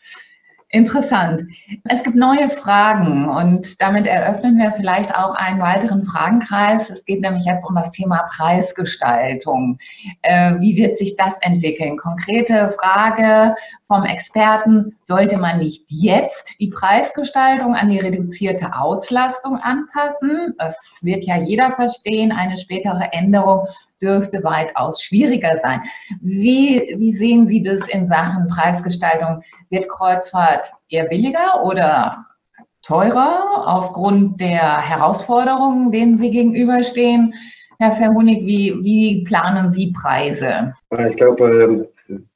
Interessant. Es gibt neue Fragen und damit eröffnen wir vielleicht auch einen weiteren Fragenkreis. Es geht nämlich jetzt um das Thema Preisgestaltung. Äh, wie wird sich das entwickeln? Konkrete Frage vom Experten, sollte man nicht jetzt die Preisgestaltung an die reduzierte Auslastung anpassen? Das wird ja jeder verstehen. Eine spätere Änderung dürfte weitaus schwieriger sein. Wie, wie sehen Sie das in Sachen Preisgestaltung? Wird Kreuzfahrt eher billiger oder teurer aufgrund der Herausforderungen, denen Sie gegenüberstehen? Herr Verhunig, wie, wie planen Sie Preise? Ich glaube,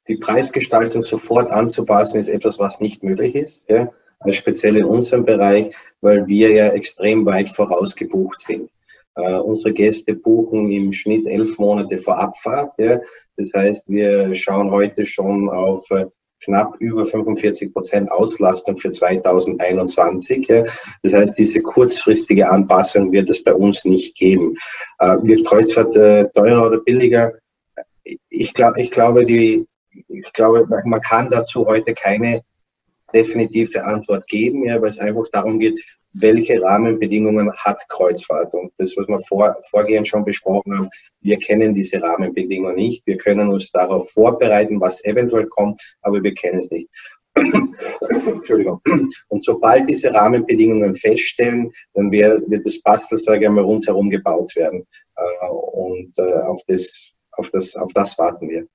die Preisgestaltung sofort anzupassen ist etwas, was nicht möglich ist. Ja? Speziell in unserem Bereich, weil wir ja extrem weit vorausgebucht sind. Uh, unsere Gäste buchen im Schnitt elf Monate vor Abfahrt. Ja. Das heißt, wir schauen heute schon auf uh, knapp über 45 Prozent Auslastung für 2021. Ja. Das heißt, diese kurzfristige Anpassung wird es bei uns nicht geben. Uh, wird Kreuzfahrt teurer oder billiger? Ich, glaub, ich, glaube, die, ich glaube, man kann dazu heute keine definitive Antwort geben, ja, weil es einfach darum geht, welche Rahmenbedingungen hat Kreuzfahrt? Und das, was wir vor, vorgehend schon besprochen haben, wir kennen diese Rahmenbedingungen nicht. Wir können uns darauf vorbereiten, was eventuell kommt, aber wir kennen es nicht. Entschuldigung. Und sobald diese Rahmenbedingungen feststellen, dann wird, wird das Bastel, sage ich einmal, rundherum gebaut werden. Äh, und äh, auf das, auf das, auf das warten wir.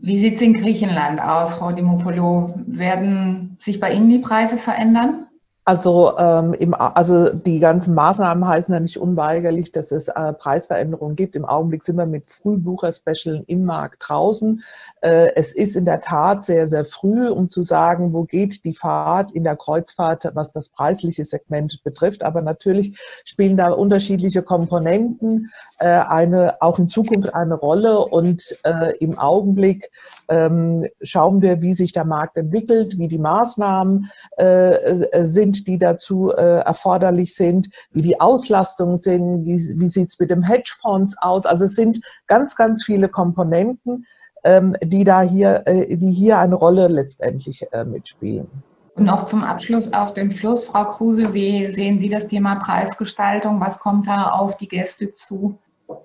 Wie sieht es in Griechenland aus, Frau Dimopolo? Werden sich bei Ihnen die Preise verändern? Also, ähm, im, also die ganzen Maßnahmen heißen ja nicht unweigerlich, dass es äh, Preisveränderungen gibt. Im Augenblick sind wir mit Frühbucher-Specialen im Markt draußen. Äh, es ist in der Tat sehr, sehr früh, um zu sagen, wo geht die Fahrt in der Kreuzfahrt, was das preisliche Segment betrifft. Aber natürlich spielen da unterschiedliche Komponenten äh, eine, auch in Zukunft eine Rolle. Und äh, im Augenblick ähm, schauen wir, wie sich der Markt entwickelt, wie die Maßnahmen äh, äh, sind, die dazu äh, erforderlich sind, wie die Auslastungen sind, wie, wie sieht es mit dem Hedgefonds aus. Also es sind ganz, ganz viele Komponenten, ähm, die da hier, äh, die hier eine Rolle letztendlich äh, mitspielen. Und noch zum Abschluss auf dem Fluss, Frau Kruse, wie sehen Sie das Thema Preisgestaltung? Was kommt da auf die Gäste zu?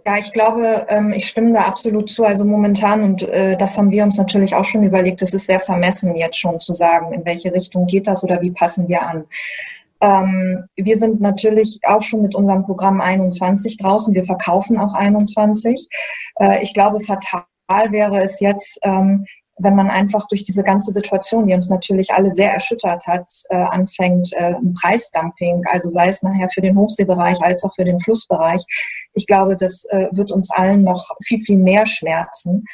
Ja, ich glaube, ähm, ich stimme da absolut zu. Also momentan, und äh, das haben wir uns natürlich auch schon überlegt, es ist sehr vermessen, jetzt schon zu sagen, in welche Richtung geht das oder wie passen wir an. Ähm, wir sind natürlich auch schon mit unserem Programm 21 draußen. Wir verkaufen auch 21. Äh, ich glaube, fatal wäre es jetzt, ähm, wenn man einfach durch diese ganze Situation, die uns natürlich alle sehr erschüttert hat, äh, anfängt, äh, ein Preisdumping, also sei es nachher für den Hochseebereich als auch für den Flussbereich. Ich glaube, das äh, wird uns allen noch viel, viel mehr schmerzen.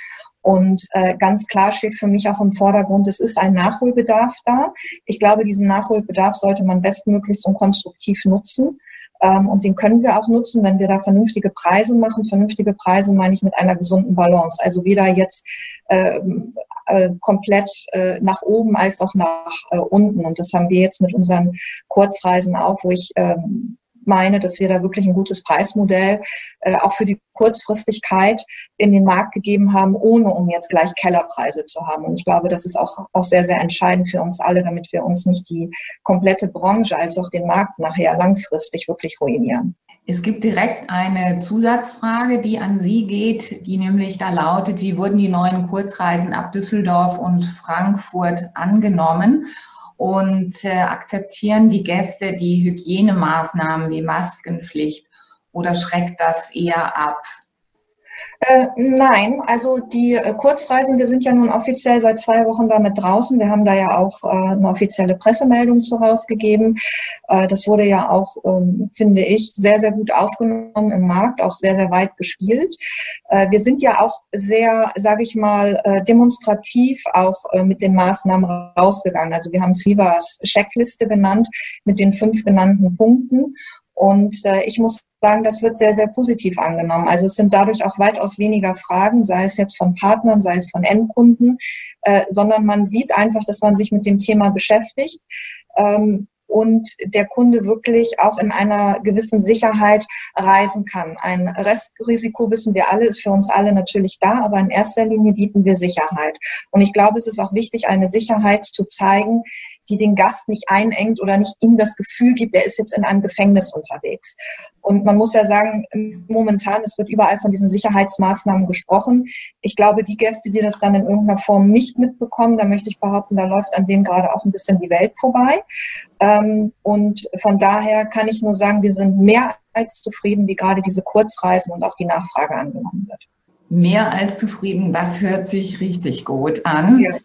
Und äh, ganz klar steht für mich auch im Vordergrund, es ist ein Nachholbedarf da. Ich glaube, diesen Nachholbedarf sollte man bestmöglichst und konstruktiv nutzen. Ähm, und den können wir auch nutzen, wenn wir da vernünftige Preise machen. Vernünftige Preise meine ich mit einer gesunden Balance. Also weder jetzt ähm, äh, komplett äh, nach oben als auch nach äh, unten. Und das haben wir jetzt mit unseren Kurzreisen auch, wo ich ähm, meine, dass wir da wirklich ein gutes Preismodell äh, auch für die Kurzfristigkeit in den Markt gegeben haben, ohne um jetzt gleich Kellerpreise zu haben. Und ich glaube, das ist auch, auch sehr, sehr entscheidend für uns alle, damit wir uns nicht die komplette Branche als auch den Markt nachher langfristig wirklich ruinieren. Es gibt direkt eine Zusatzfrage, die an Sie geht, die nämlich da lautet, wie wurden die neuen Kurzreisen ab Düsseldorf und Frankfurt angenommen? und äh, akzeptieren die Gäste die Hygienemaßnahmen wie Maskenpflicht oder schreckt das eher ab? Äh, nein, also die äh, Kurzreisen, wir sind ja nun offiziell seit zwei Wochen damit draußen. Wir haben da ja auch äh, eine offizielle Pressemeldung zu rausgegeben. Äh, das wurde ja auch, ähm, finde ich, sehr, sehr gut aufgenommen im Markt, auch sehr, sehr weit gespielt. Äh, wir sind ja auch sehr, sage ich mal, äh, demonstrativ auch mit den Maßnahmen rausgegangen. Also wir haben Svivas Checkliste genannt mit den fünf genannten Punkten. Und ich muss sagen, das wird sehr, sehr positiv angenommen. Also es sind dadurch auch weitaus weniger Fragen, sei es jetzt von Partnern, sei es von Endkunden, äh, sondern man sieht einfach, dass man sich mit dem Thema beschäftigt. Ähm, und der Kunde wirklich auch in einer gewissen Sicherheit reisen kann. Ein Restrisiko, wissen wir alle, ist für uns alle natürlich da, aber in erster Linie bieten wir Sicherheit. Und ich glaube, es ist auch wichtig, eine Sicherheit zu zeigen, die den Gast nicht einengt oder nicht ihm das Gefühl gibt, der ist jetzt in einem Gefängnis unterwegs. Und man muss ja sagen, momentan, es wird überall von diesen Sicherheitsmaßnahmen gesprochen. Ich glaube, die Gäste, die das dann in irgendeiner Form nicht mitbekommen, da möchte ich behaupten, da läuft an denen gerade auch ein bisschen die Welt vorbei. Ähm, und von daher kann ich nur sagen, wir sind mehr als zufrieden, wie gerade diese Kurzreisen und auch die Nachfrage angenommen wird. Mehr als zufrieden, das hört sich richtig gut an. Ja.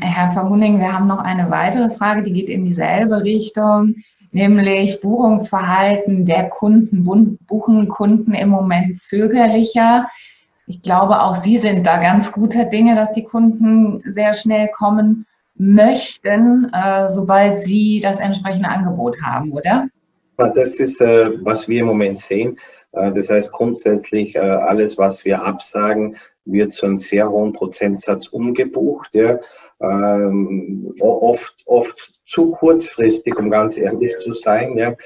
Herr Verhuning, wir haben noch eine weitere Frage, die geht in dieselbe Richtung, nämlich Buchungsverhalten der Kunden. Buchen Kunden im Moment zögerlicher? Ich glaube, auch Sie sind da ganz guter Dinge, dass die Kunden sehr schnell kommen möchten, äh, sobald sie das entsprechende Angebot haben, oder? Das ist, äh, was wir im Moment sehen. Äh, das heißt grundsätzlich, äh, alles, was wir absagen, wird zu einem sehr hohen Prozentsatz umgebucht. Ähm, oft, oft zu kurzfristig, um ganz ehrlich zu sein, ja, äh,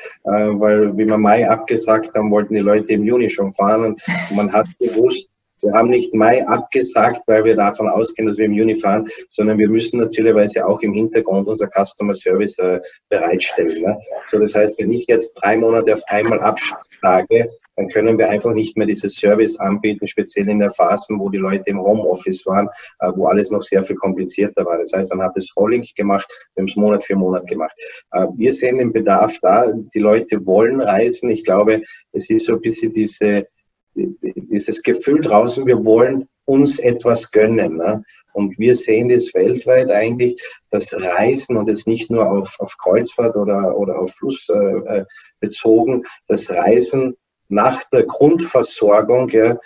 weil wie wir Mai abgesagt haben, wollten die Leute im Juni schon fahren und man hat gewusst, wir haben nicht Mai abgesagt, weil wir davon ausgehen, dass wir im Juni fahren, sondern wir müssen natürlicherweise auch im Hintergrund unser Customer Service äh, bereitstellen. Ne? So, das heißt, wenn ich jetzt drei Monate auf einmal absage, dann können wir einfach nicht mehr dieses Service anbieten, speziell in der Phase, wo die Leute im Homeoffice waren, äh, wo alles noch sehr viel komplizierter war. Das heißt, man hat es Rolling gemacht, wir haben es Monat für Monat gemacht. Äh, wir sehen den Bedarf da, die Leute wollen reisen. Ich glaube, es ist so ein bisschen diese dieses Gefühl draußen, wir wollen uns etwas gönnen. Ne? Und wir sehen das weltweit eigentlich, das Reisen und jetzt nicht nur auf, auf Kreuzfahrt oder, oder auf Fluss äh, äh bezogen, das Reisen nach der Grundversorgung ja,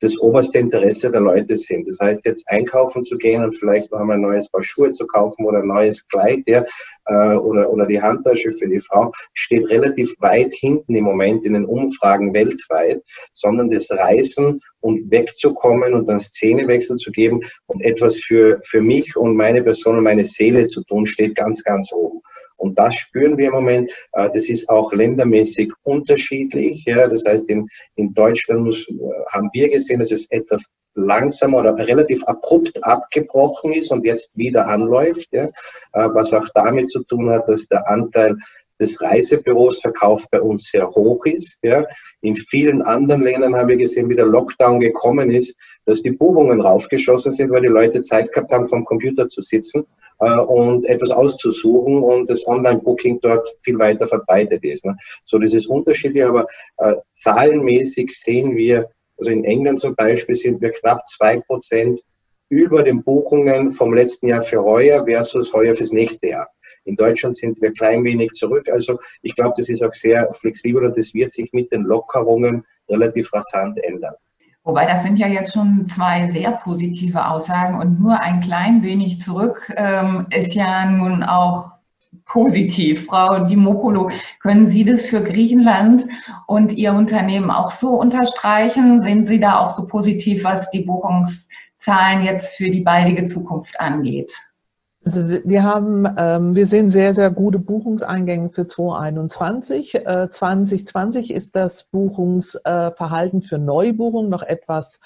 das oberste Interesse der Leute sind. Das heißt, jetzt einkaufen zu gehen und vielleicht noch einmal ein neues Paar Schuhe zu kaufen oder ein neues Kleid ja, äh, oder, oder die Handtasche für die Frau, steht relativ weit hinten im Moment in den Umfragen weltweit, sondern das Reisen und wegzukommen und dann Szenewechsel zu geben und etwas für, für mich und meine Person und meine Seele zu tun, steht ganz, ganz oben. Und das spüren wir im Moment. Äh, das ist auch ländermäßig unterschiedlich. Ja. Das heißt, in, in Deutschland muss, äh, haben wir gesehen, dass es etwas langsamer oder relativ abrupt abgebrochen ist und jetzt wieder anläuft. Ja. Äh, was auch damit zu tun hat, dass der Anteil des Reisebürosverkauf bei uns sehr hoch ist. Ja. In vielen anderen Ländern haben wir gesehen, wie der Lockdown gekommen ist, dass die Buchungen raufgeschossen sind, weil die Leute Zeit gehabt haben, vom Computer zu sitzen äh, und etwas auszusuchen und das Online-Booking dort viel weiter verbreitet ist. Ne. So, das ist unterschiedlich, aber äh, zahlenmäßig sehen wir, also in England zum Beispiel sind wir knapp zwei Prozent über den Buchungen vom letzten Jahr für heuer versus heuer fürs nächste Jahr. In Deutschland sind wir klein wenig zurück. Also ich glaube, das ist auch sehr flexibel und das wird sich mit den Lockerungen relativ rasant ändern. Wobei das sind ja jetzt schon zwei sehr positive Aussagen und nur ein klein wenig zurück ähm, ist ja nun auch positiv. Frau Dimopolo, können Sie das für Griechenland und Ihr Unternehmen auch so unterstreichen? Sind Sie da auch so positiv, was die Buchungszahlen jetzt für die baldige Zukunft angeht? Also wir haben, ähm, wir sehen sehr, sehr gute Buchungseingänge für 2021. Äh, 2020 ist das Buchungsverhalten für Neubuchungen noch etwas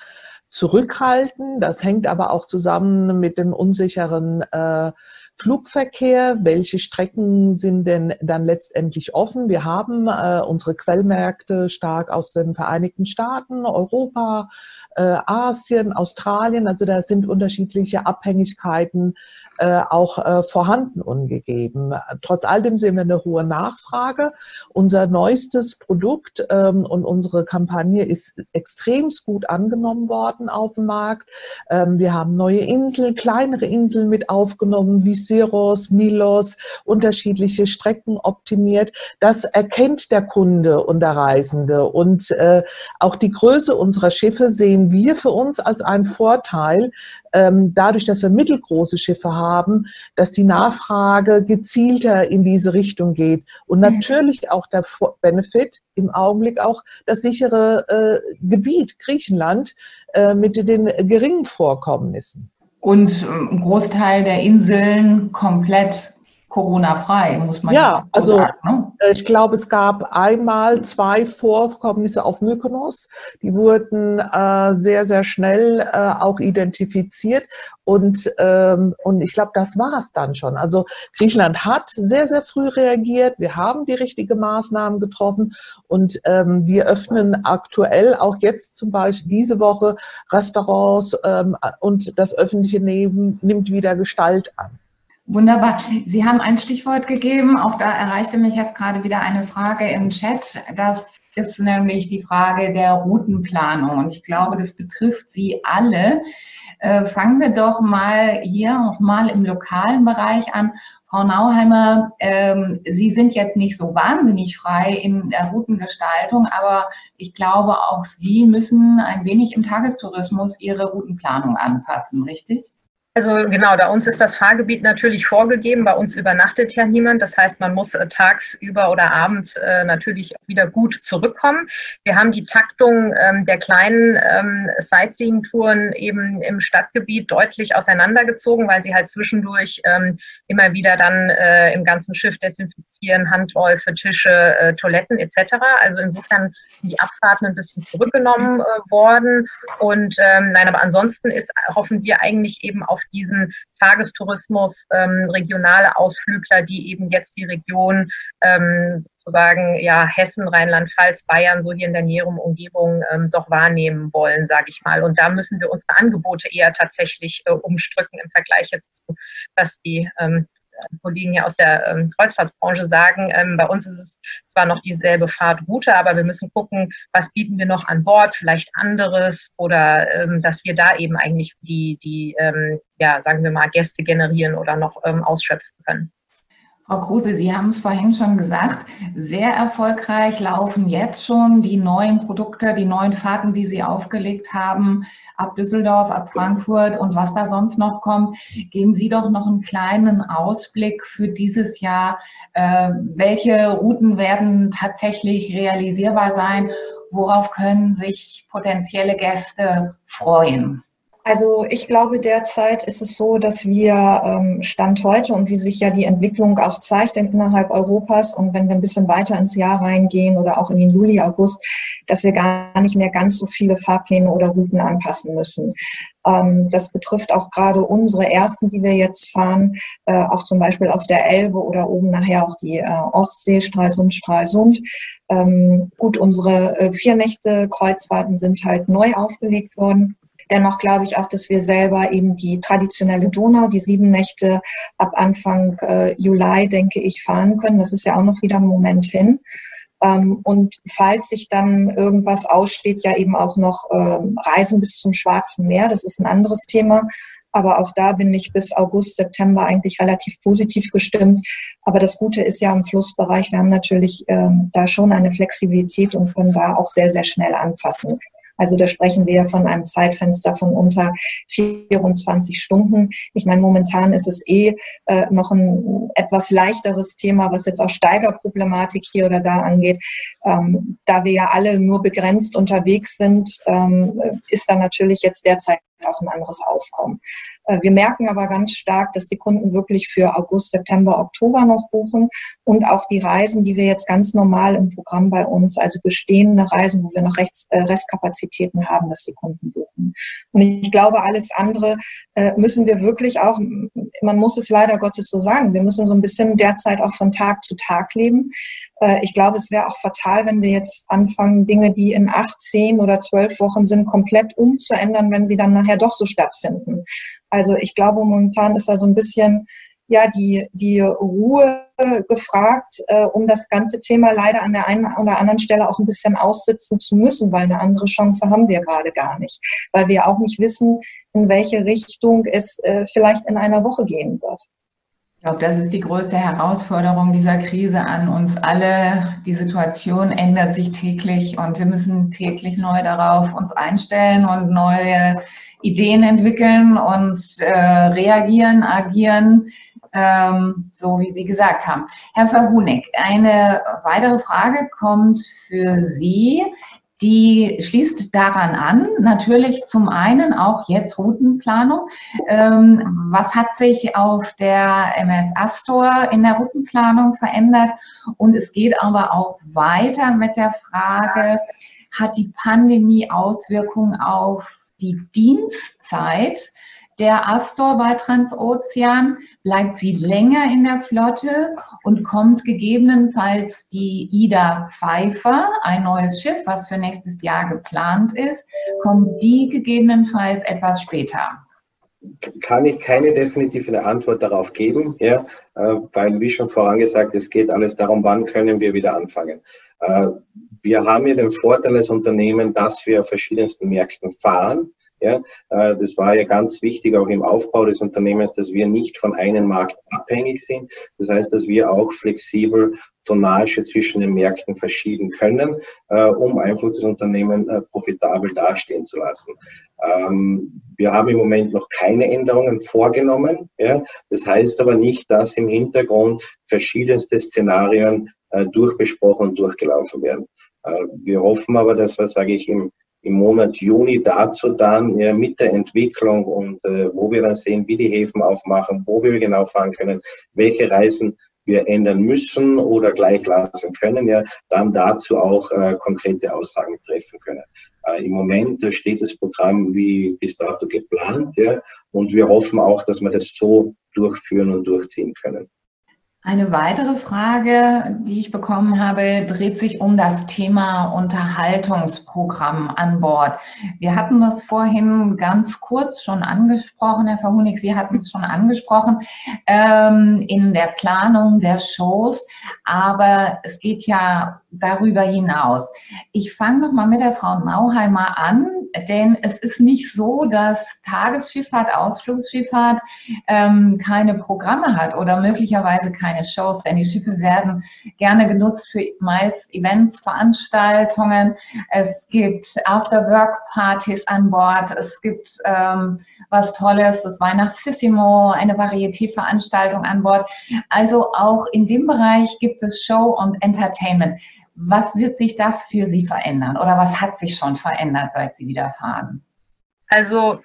zurückhaltend. Das hängt aber auch zusammen mit dem unsicheren äh, Flugverkehr, welche Strecken sind denn dann letztendlich offen? Wir haben äh, unsere Quellmärkte stark aus den Vereinigten Staaten, Europa, äh, Asien, Australien. Also da sind unterschiedliche Abhängigkeiten äh, auch äh, vorhanden und gegeben. Trotz alledem sehen wir eine hohe Nachfrage. Unser neuestes Produkt ähm, und unsere Kampagne ist extrem gut angenommen worden auf dem Markt. Ähm, wir haben neue Inseln, kleinere Inseln mit aufgenommen, wie Syros, Milos, unterschiedliche Strecken optimiert. Das erkennt der Kunde und der Reisende. Und äh, auch die Größe unserer Schiffe sehen wir für uns als einen Vorteil, dadurch, dass wir mittelgroße Schiffe haben, dass die Nachfrage gezielter in diese Richtung geht. Und mhm. natürlich auch der Benefit im Augenblick auch das sichere äh, Gebiet Griechenland äh, mit den geringen Vorkommnissen. Und ähm, ein Großteil der Inseln komplett Corona-frei, muss man ja, ja also sagen. Ne? Äh, ich glaube, es gab einmal zwei Vorkommnisse auf Mykonos. Die wurden äh, sehr, sehr schnell äh, auch identifiziert. Und, ähm, und ich glaube, das war es dann schon. Also Griechenland hat sehr, sehr früh reagiert. Wir haben die richtigen Maßnahmen getroffen. Und ähm, wir öffnen aktuell auch jetzt zum Beispiel diese Woche Restaurants ähm, und das öffentliche Leben nimmt wieder Gestalt an. Wunderbar. Sie haben ein Stichwort gegeben. Auch da erreichte mich jetzt gerade wieder eine Frage im Chat. Das ist nämlich die Frage der Routenplanung. Und ich glaube, das betrifft Sie alle. Äh, fangen wir doch mal hier noch mal im lokalen Bereich an. Frau Nauheimer, ähm, Sie sind jetzt nicht so wahnsinnig frei in der Routengestaltung, aber ich glaube, auch Sie müssen ein wenig im Tagestourismus Ihre Routenplanung anpassen, richtig? Also genau, bei uns ist das Fahrgebiet natürlich vorgegeben. Bei uns übernachtet ja niemand. Das heißt, man muss äh, tagsüber oder abends äh, natürlich wieder gut zurückkommen. Wir haben die Taktung ähm, der kleinen ähm, Sightseeing-Touren eben im Stadtgebiet deutlich auseinandergezogen, weil sie halt zwischendurch ähm, immer wieder dann äh, im ganzen Schiff desinfizieren, Handläufe, Tische, Toiletten etc. Also insofern die Abfahrten ein bisschen zurückgenommen worden. Und nein, aber ansonsten ist, hoffen wir eigentlich eben auf diesen Tagestourismus, ähm, regionale Ausflügler, die eben jetzt die Region ähm, sozusagen ja Hessen, Rheinland-Pfalz, Bayern, so hier in der näheren Umgebung ähm, doch wahrnehmen wollen, sage ich mal. Und da müssen wir unsere Angebote eher tatsächlich äh, umstrücken im Vergleich jetzt zu, was die ähm, Kollegen hier aus der ähm, Kreuzfahrtsbranche sagen, ähm, bei uns ist es zwar noch dieselbe Fahrtroute, aber wir müssen gucken, was bieten wir noch an Bord, vielleicht anderes oder ähm, dass wir da eben eigentlich die, die ähm, ja, sagen wir mal, Gäste generieren oder noch ähm, ausschöpfen können. Frau Kruse, Sie haben es vorhin schon gesagt, sehr erfolgreich laufen jetzt schon die neuen Produkte, die neuen Fahrten, die Sie aufgelegt haben, ab Düsseldorf, ab Frankfurt und was da sonst noch kommt. Geben Sie doch noch einen kleinen Ausblick für dieses Jahr. Äh, welche Routen werden tatsächlich realisierbar sein? Worauf können sich potenzielle Gäste freuen? Also ich glaube, derzeit ist es so, dass wir ähm, Stand heute und wie sich ja die Entwicklung auch zeigt innerhalb Europas und wenn wir ein bisschen weiter ins Jahr reingehen oder auch in den Juli, August, dass wir gar nicht mehr ganz so viele Fahrpläne oder Routen anpassen müssen. Ähm, das betrifft auch gerade unsere ersten, die wir jetzt fahren, äh, auch zum Beispiel auf der Elbe oder oben nachher auch die äh, Ostsee, Stralsund, Stralsund. Ähm, gut, unsere äh, vier Nächte Kreuzfahrten sind halt neu aufgelegt worden Dennoch glaube ich auch, dass wir selber eben die traditionelle Donau, die sieben Nächte ab Anfang äh, Juli, denke ich, fahren können. Das ist ja auch noch wieder ein Moment hin. Ähm, und falls sich dann irgendwas aussteht, ja eben auch noch ähm, Reisen bis zum Schwarzen Meer. Das ist ein anderes Thema. Aber auch da bin ich bis August, September eigentlich relativ positiv gestimmt. Aber das Gute ist ja im Flussbereich, wir haben natürlich ähm, da schon eine Flexibilität und können da auch sehr, sehr schnell anpassen. Also da sprechen wir von einem Zeitfenster von unter 24 Stunden. Ich meine, momentan ist es eh äh, noch ein etwas leichteres Thema, was jetzt auch Steigerproblematik hier oder da angeht. Ähm, da wir ja alle nur begrenzt unterwegs sind, ähm, ist da natürlich jetzt derzeit auch ein anderes Aufkommen. Äh, wir merken aber ganz stark, dass die Kunden wirklich für August, September, Oktober noch buchen und auch die Reisen, die wir jetzt ganz normal im Programm bei uns, also bestehende Reisen, wo wir noch Rechts, äh, Restkapazitäten haben, dass die Kunden buchen. Und ich glaube, alles andere äh, müssen wir wirklich auch, man muss es leider Gottes so sagen, wir müssen so ein bisschen derzeit auch von Tag zu Tag leben. Ich glaube, es wäre auch fatal, wenn wir jetzt anfangen, Dinge, die in acht, zehn oder zwölf Wochen sind, komplett umzuändern, wenn sie dann nachher doch so stattfinden. Also ich glaube, momentan ist da so ein bisschen ja die, die Ruhe gefragt, äh, um das ganze Thema leider an der einen oder anderen Stelle auch ein bisschen aussitzen zu müssen, weil eine andere Chance haben wir gerade gar nicht, weil wir auch nicht wissen, in welche Richtung es äh, vielleicht in einer Woche gehen wird. Ich glaube, das ist die größte Herausforderung dieser Krise an uns alle. Die Situation ändert sich täglich und wir müssen täglich neu darauf uns einstellen und neue Ideen entwickeln und äh, reagieren, agieren, ähm, so wie Sie gesagt haben. Herr Verhunig, eine weitere Frage kommt für Sie. Die schließt daran an, natürlich zum einen auch jetzt Routenplanung. Ähm, was hat sich auf der MS Astor in der Routenplanung verändert? Und es geht aber auch weiter mit der Frage, hat die Pandemie Auswirkungen auf die Dienstzeit der Astor bei Transozean, bleibt sie länger in der Flotte und kommt gegebenenfalls die Ida Pfeiffer, ein neues Schiff, was für nächstes Jahr geplant ist, kommt die gegebenenfalls etwas später? Kann ich keine definitive Antwort darauf geben, ja, äh, weil, wie schon vorangesagt, es geht alles darum, wann können wir wieder anfangen. Wir haben ja den Vorteil als Unternehmen, dass wir auf verschiedensten Märkten fahren. Ja, äh, das war ja ganz wichtig auch im Aufbau des Unternehmens, dass wir nicht von einem Markt abhängig sind. Das heißt, dass wir auch flexibel Tonnage zwischen den Märkten verschieben können, äh, um einfach das Unternehmen äh, profitabel dastehen zu lassen. Ähm, wir haben im Moment noch keine Änderungen vorgenommen. Ja. Das heißt aber nicht, dass im Hintergrund verschiedenste Szenarien durchbesprochen und durchgelaufen werden. Wir hoffen aber, dass wir, sage ich, im im Monat Juni dazu dann ja, mit der Entwicklung und äh, wo wir dann sehen, wie die Häfen aufmachen, wo wir genau fahren können, welche Reisen wir ändern müssen oder gleich lassen können, ja, dann dazu auch äh, konkrete Aussagen treffen können. Äh, Im Moment steht das Programm wie bis dato geplant, ja, und wir hoffen auch, dass wir das so durchführen und durchziehen können. Eine weitere Frage, die ich bekommen habe, dreht sich um das Thema Unterhaltungsprogramm an Bord. Wir hatten das vorhin ganz kurz schon angesprochen, Herr Verhunig, Sie hatten es schon angesprochen, ähm, in der Planung der Shows, aber es geht ja darüber hinaus. Ich fange noch mal mit der Frau Nauheimer an, denn es ist nicht so, dass Tagesschifffahrt, Ausflugsschifffahrt ähm, keine Programme hat oder möglicherweise keine Shows, denn die Schiffe werden gerne genutzt für meist Events, Veranstaltungen. Es gibt After-Work-Partys an Bord. Es gibt ähm, was Tolles, das Weihnachtssissimo, eine Varieté-Veranstaltung an Bord. Also auch in dem Bereich gibt es Show und Entertainment. Was wird sich da für Sie verändern oder was hat sich schon verändert, seit Sie wieder fahren? Also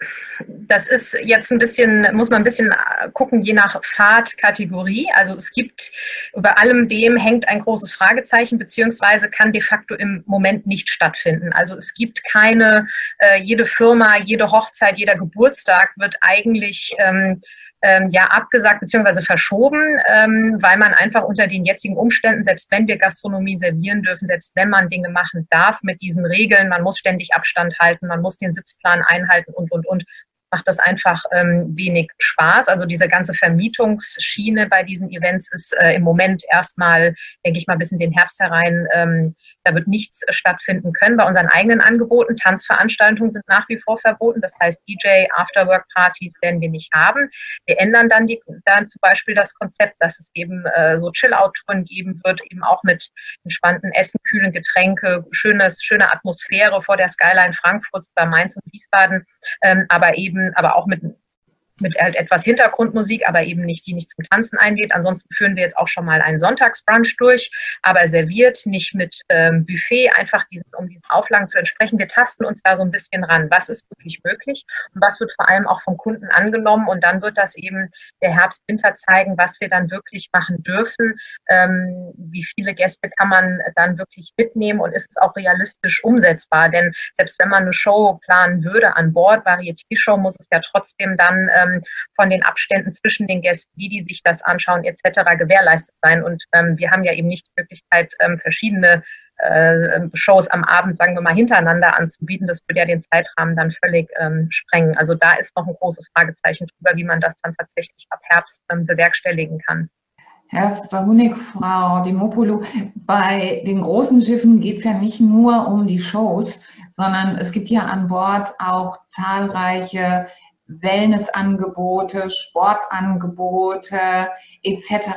das ist jetzt ein bisschen, muss man ein bisschen gucken, je nach Fahrtkategorie. Also es gibt, über allem dem hängt ein großes Fragezeichen, beziehungsweise kann de facto im Moment nicht stattfinden. Also es gibt keine, äh, jede Firma, jede Hochzeit, jeder Geburtstag wird eigentlich ähm, ähm, ja abgesagt bzw. verschoben, ähm, weil man einfach unter den jetzigen Umständen, selbst wenn wir Gastronomie servieren dürfen, selbst wenn man Dinge machen darf mit diesen Regeln, man muss ständig Abstand halten, man muss den Sitzplan einhalten und, und, und, macht das einfach ähm, wenig Spaß. Also diese ganze Vermietungsschiene bei diesen Events ist äh, im Moment erstmal, denke ich mal, bis in den Herbst herein, ähm, da wird nichts stattfinden können. Bei unseren eigenen Angeboten, Tanzveranstaltungen sind nach wie vor verboten. Das heißt, DJ, Afterwork-Partys werden wir nicht haben. Wir ändern dann, die, dann zum Beispiel das Konzept, dass es eben äh, so Chill-Out-Touren geben wird, eben auch mit entspannten Essen, kühlen Getränke, schönes, schöne Atmosphäre vor der Skyline Frankfurts bei Mainz und Wiesbaden, ähm, aber eben, aber auch mit mit halt etwas Hintergrundmusik, aber eben nicht, die nicht zum Tanzen einlädt. Ansonsten führen wir jetzt auch schon mal einen Sonntagsbrunch durch, aber serviert, nicht mit ähm, Buffet, einfach diesen, um diesen Auflagen zu entsprechen. Wir tasten uns da so ein bisschen ran, was ist wirklich möglich und was wird vor allem auch vom Kunden angenommen und dann wird das eben der Herbst-Winter zeigen, was wir dann wirklich machen dürfen, ähm, wie viele Gäste kann man dann wirklich mitnehmen und ist es auch realistisch umsetzbar, denn selbst wenn man eine Show planen würde an Bord, Varieté-Show, muss es ja trotzdem dann ähm, ähm, von den Abständen zwischen den Gästen, wie die sich das anschauen etc. gewährleistet sein. Und ähm, wir haben ja eben nicht die Möglichkeit, ähm, verschiedene äh, Shows am Abend, sagen wir mal, hintereinander anzubieten. Das würde ja den Zeitrahmen dann völlig ähm, sprengen. Also da ist noch ein großes Fragezeichen drüber, wie man das dann tatsächlich ab Herbst ähm, bewerkstelligen kann. Herr Verhunig, Frau Demopoulou, bei den großen Schiffen geht es ja nicht nur um die Shows, sondern es gibt ja an Bord auch zahlreiche Wellnessangebote, Sportangebote etc.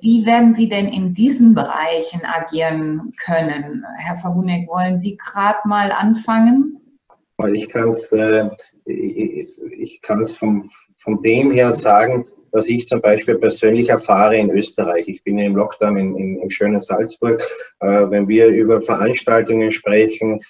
Wie werden Sie denn in diesen Bereichen agieren können? Herr Verhuneck, wollen Sie gerade mal anfangen? Ich kann es äh, ich vom, von dem her sagen, was ich zum Beispiel persönlich erfahre in Österreich. Ich bin im Lockdown in, in, im schönen Salzburg. Äh, wenn wir über Veranstaltungen sprechen,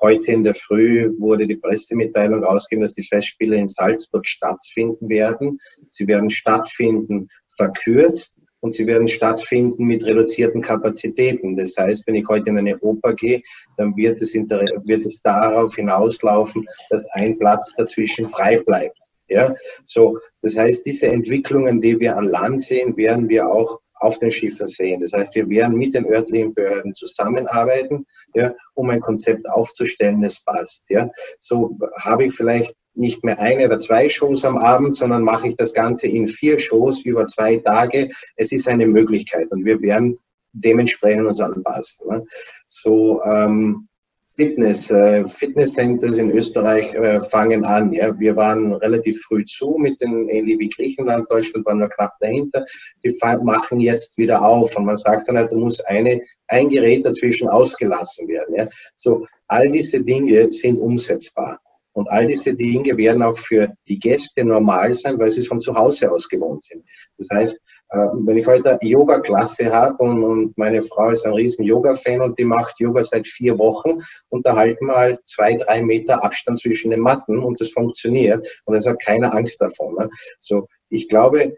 heute in der Früh wurde die Pressemitteilung ausgegeben, dass die Festspiele in Salzburg stattfinden werden. Sie werden stattfinden verkürzt und sie werden stattfinden mit reduzierten Kapazitäten. Das heißt, wenn ich heute in eine Oper gehe, dann wird es, wird es darauf hinauslaufen, dass ein Platz dazwischen frei bleibt. Ja, so, das heißt, diese Entwicklungen, die wir an Land sehen, werden wir auch auf den Schiffen sehen. Das heißt, wir werden mit den örtlichen Behörden zusammenarbeiten, ja, um ein Konzept aufzustellen, das passt. Ja. So habe ich vielleicht nicht mehr eine oder zwei Shows am Abend, sondern mache ich das Ganze in vier Shows über zwei Tage. Es ist eine Möglichkeit und wir werden dementsprechend uns anpassen. So, ähm, Fitness, äh, Fitnesscenters in Österreich äh, fangen an. Ja. Wir waren relativ früh zu mit den, ähnlich wie Griechenland, Deutschland war nur knapp dahinter. Die machen jetzt wieder auf und man sagt dann halt, da muss eine, ein Gerät dazwischen ausgelassen werden. Ja. So, all diese Dinge sind umsetzbar. Und all diese Dinge werden auch für die Gäste normal sein, weil sie von zu Hause aus gewohnt sind. Das heißt, wenn ich heute Yoga-Klasse habe und, und, meine Frau ist ein riesen Yoga-Fan und die macht Yoga seit vier Wochen und da halten wir halt zwei, drei Meter Abstand zwischen den Matten und das funktioniert und es hat keine Angst davon. Ne? So, ich glaube,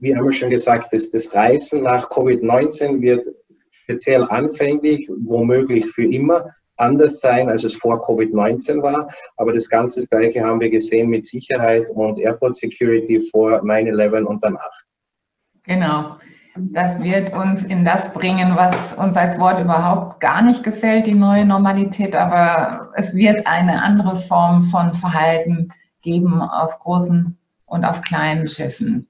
wie haben wir schon gesagt, das, das Reisen nach Covid-19 wird speziell anfänglich, womöglich für immer, anders sein, als es vor Covid-19 war. Aber das ganze Gleiche haben wir gesehen mit Sicherheit und Airport Security vor 9-11 und danach. Genau. Das wird uns in das bringen, was uns als Wort überhaupt gar nicht gefällt, die neue Normalität. Aber es wird eine andere Form von Verhalten geben auf großen und auf kleinen Schiffen.